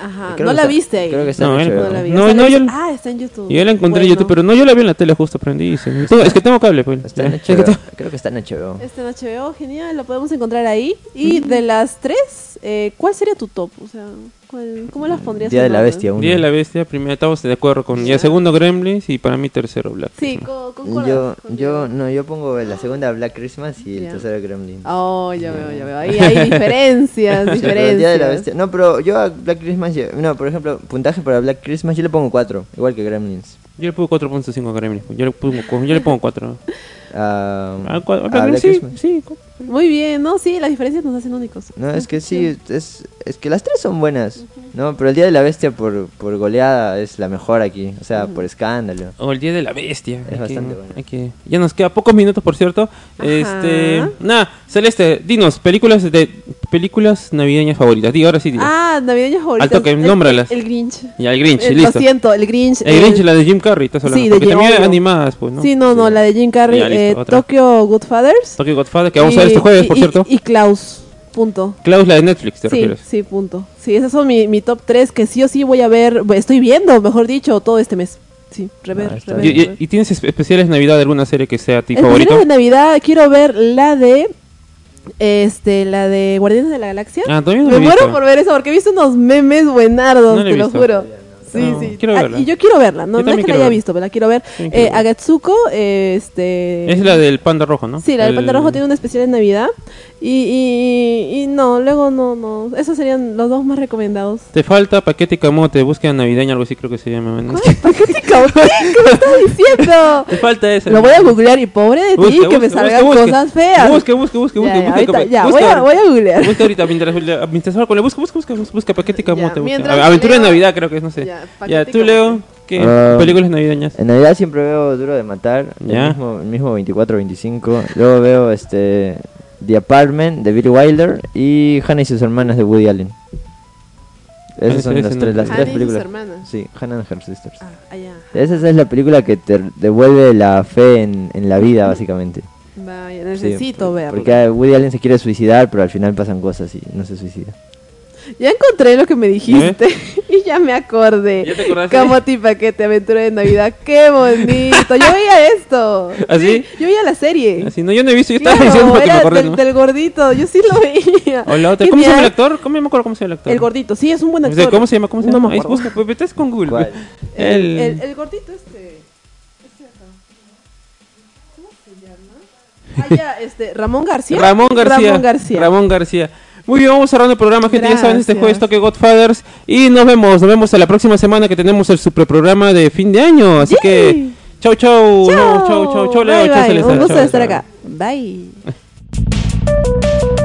Ajá, Creo no la está- viste ahí. Creo que está No, en. No la vi. No, O sea, no, la yo- viste- Ah, está en YouTube. Yo la encontré en. YouTube, pero no, yo la vi en la tele, justo aprendí. es que tengo cable, pues. Está en HBO. Creo que está en HBO. Está en HBO, genial, lo podemos encontrar ahí. Y de las tres, eh, ¿cuál sería tu top? O sea, ¿cuál- ¿cómo las pondrías? Día de la orden? Bestia 1. Día de la Bestia, primero estamos de acuerdo con. Ya segundo Gremlins y para mí tercero Black. Sí, Christmas. co- concuerdo Yo, contigo. yo, no, yo pongo la segunda Black Christmas y el Ya. tercero Gremlin. Oh, ya veo, ya veo. Ahí hay diferencias, Sí, el Día de la diferencias. Bestia. No, pero yo a Black Christmas, no, por ejemplo, puntaje para Black Christmas yo le pongo 4, igual que Gremlins. Yo le pongo 4.5 a Gremlins. Yo le pongo, yo le pongo 4. A, Ah, cua- a Black Black sí, Christmas. sí. Muy bien, ¿no? Sí, las diferencias nos hacen únicos. No, es que sí, es, es que las tres son buenas, ¿no? Pero el Día de la Bestia por, por goleada es la mejor aquí, o sea, por escándalo. O el Día de la Bestia. Es Hay que- bastante bueno. hay que- Ya nos queda pocos minutos, por cierto. Este, nada, Celeste, dinos, películas de películas navideñas favoritas. Di, ahora sí, di. Ah, navideñas favoritas. Al toque, El- nómbralas. El, Grinch. Y al Grinch, Eh, listo. Lo siento, el Grinch. El Grinch, la de Jim Carrey, estás hablando. Sí, de porque Jim- también obvio. animadas, pues, ¿no? Sí, no, no, la de Jim Carrey. Ya, listo, eh. Tokyo Goodfathers. Tokyo Godfather, que vamos y- a ver este jueves, por cierto. Y, y Klaus. Punto. Klaus, la de Netflix, ¿te Sí, refieres? sí, punto. Sí, esos son mi, mi top 3 que sí o sí voy a ver. Estoy viendo, mejor dicho, todo este mes. Sí, rever, Ah, rever, ¿Y, y- rever. y tienes espe- especiales de Navidad de alguna serie que sea tu favorito? de Navidad quiero ver la de. Este, la de Guardianes de la Galaxia. Ah, todavía no Me he muero visto. por ver eso porque he visto unos memes buenardos, No la he te lo visto. juro. Sí, No, sí. quiero Ah, verla. y yo quiero verla, no, no es que la haya verla. visto, pero la quiero ver. Quiero Eh. Agatsuko, eh, este. Es la del panda rojo, ¿no? Sí, la del El- Panda Rojo tiene un especial en Navidad. Y, y, y no, luego no, no. Esos serían los dos más recomendados. Te falta paquete y camote, búsqueda navideña, algo así creo que se llama. ¿no? ¿Cuál paquete camote? ¿Qué me estás diciendo? Te falta ese. Lo voy a googlear y pobre de ti Busca, que me busca, salgan busca, cosas feas. Busque, busque, busque, Ya, busque, ya, busque. ahorita- busca, ya, busca voy a, voy a googlear. Busca ahorita mientras, mientras hablo con él, busca, busca, busca, busca paquete y camote. busca. Aventura de Navidad creo que es, no sé. Ya, Ya, tú Leo. ¿qué? Ah, Películas navideñas. En Navidad siempre veo Duro de Matar, Ya. el mismo, el mismo 24-25. Luego veo este The Apartment de Billy Wilder y Hannah y sus hermanas de Woody Allen. Esas Ese- son ese las no tres, lo las vi. tres Hannah y sus películas. hermanas. Sí, Hannah and Her Sisters. Ah, allá. Esa es la película que te devuelve la fe en, en la vida, básicamente. Vaya, Sí, necesito por- verlo. Porque Woody Allen se quiere suicidar, pero al final pasan cosas y no se suicida. Ya encontré lo que me dijiste y ya me acordé. ¿Ya te acordaste? Camote y paquete, aventura de Navidad. ¡Qué bonito! Yo veía esto. ¿Ah, sí? Yo veía la serie. Así, no, yo no he visto, yo Claro, estaba diciendo porque me acordé. del, ¿no? del gordito, yo sí lo veía. O la otra, ¿Cómo se llama el actor? ¿Cómo me acuerdo cómo se llama el actor? El gordito, sí, es un buen O actor. sea, ¿Cómo se llama? ¿Cómo se No llama? me Ahí acuerdo. busca, pues, vete con Google. ¿Cuál? El, El- el, el gordito este. Este acá. ¿Cómo se llama? Ah, ya, este, Ramón García. Ramón García. Ramón García. Ramón García. Muy bien, vamos cerrando el programa, gente. Ya saben, este jueves toque Godfathers. Y nos vemos, nos vemos a la próxima semana que tenemos el superprograma de fin de año. Así que, chau, chau. Chao. No, chau, chau, chau, Leo, Bye, chau. Un gusto Chau, estar chau. acá. Bye.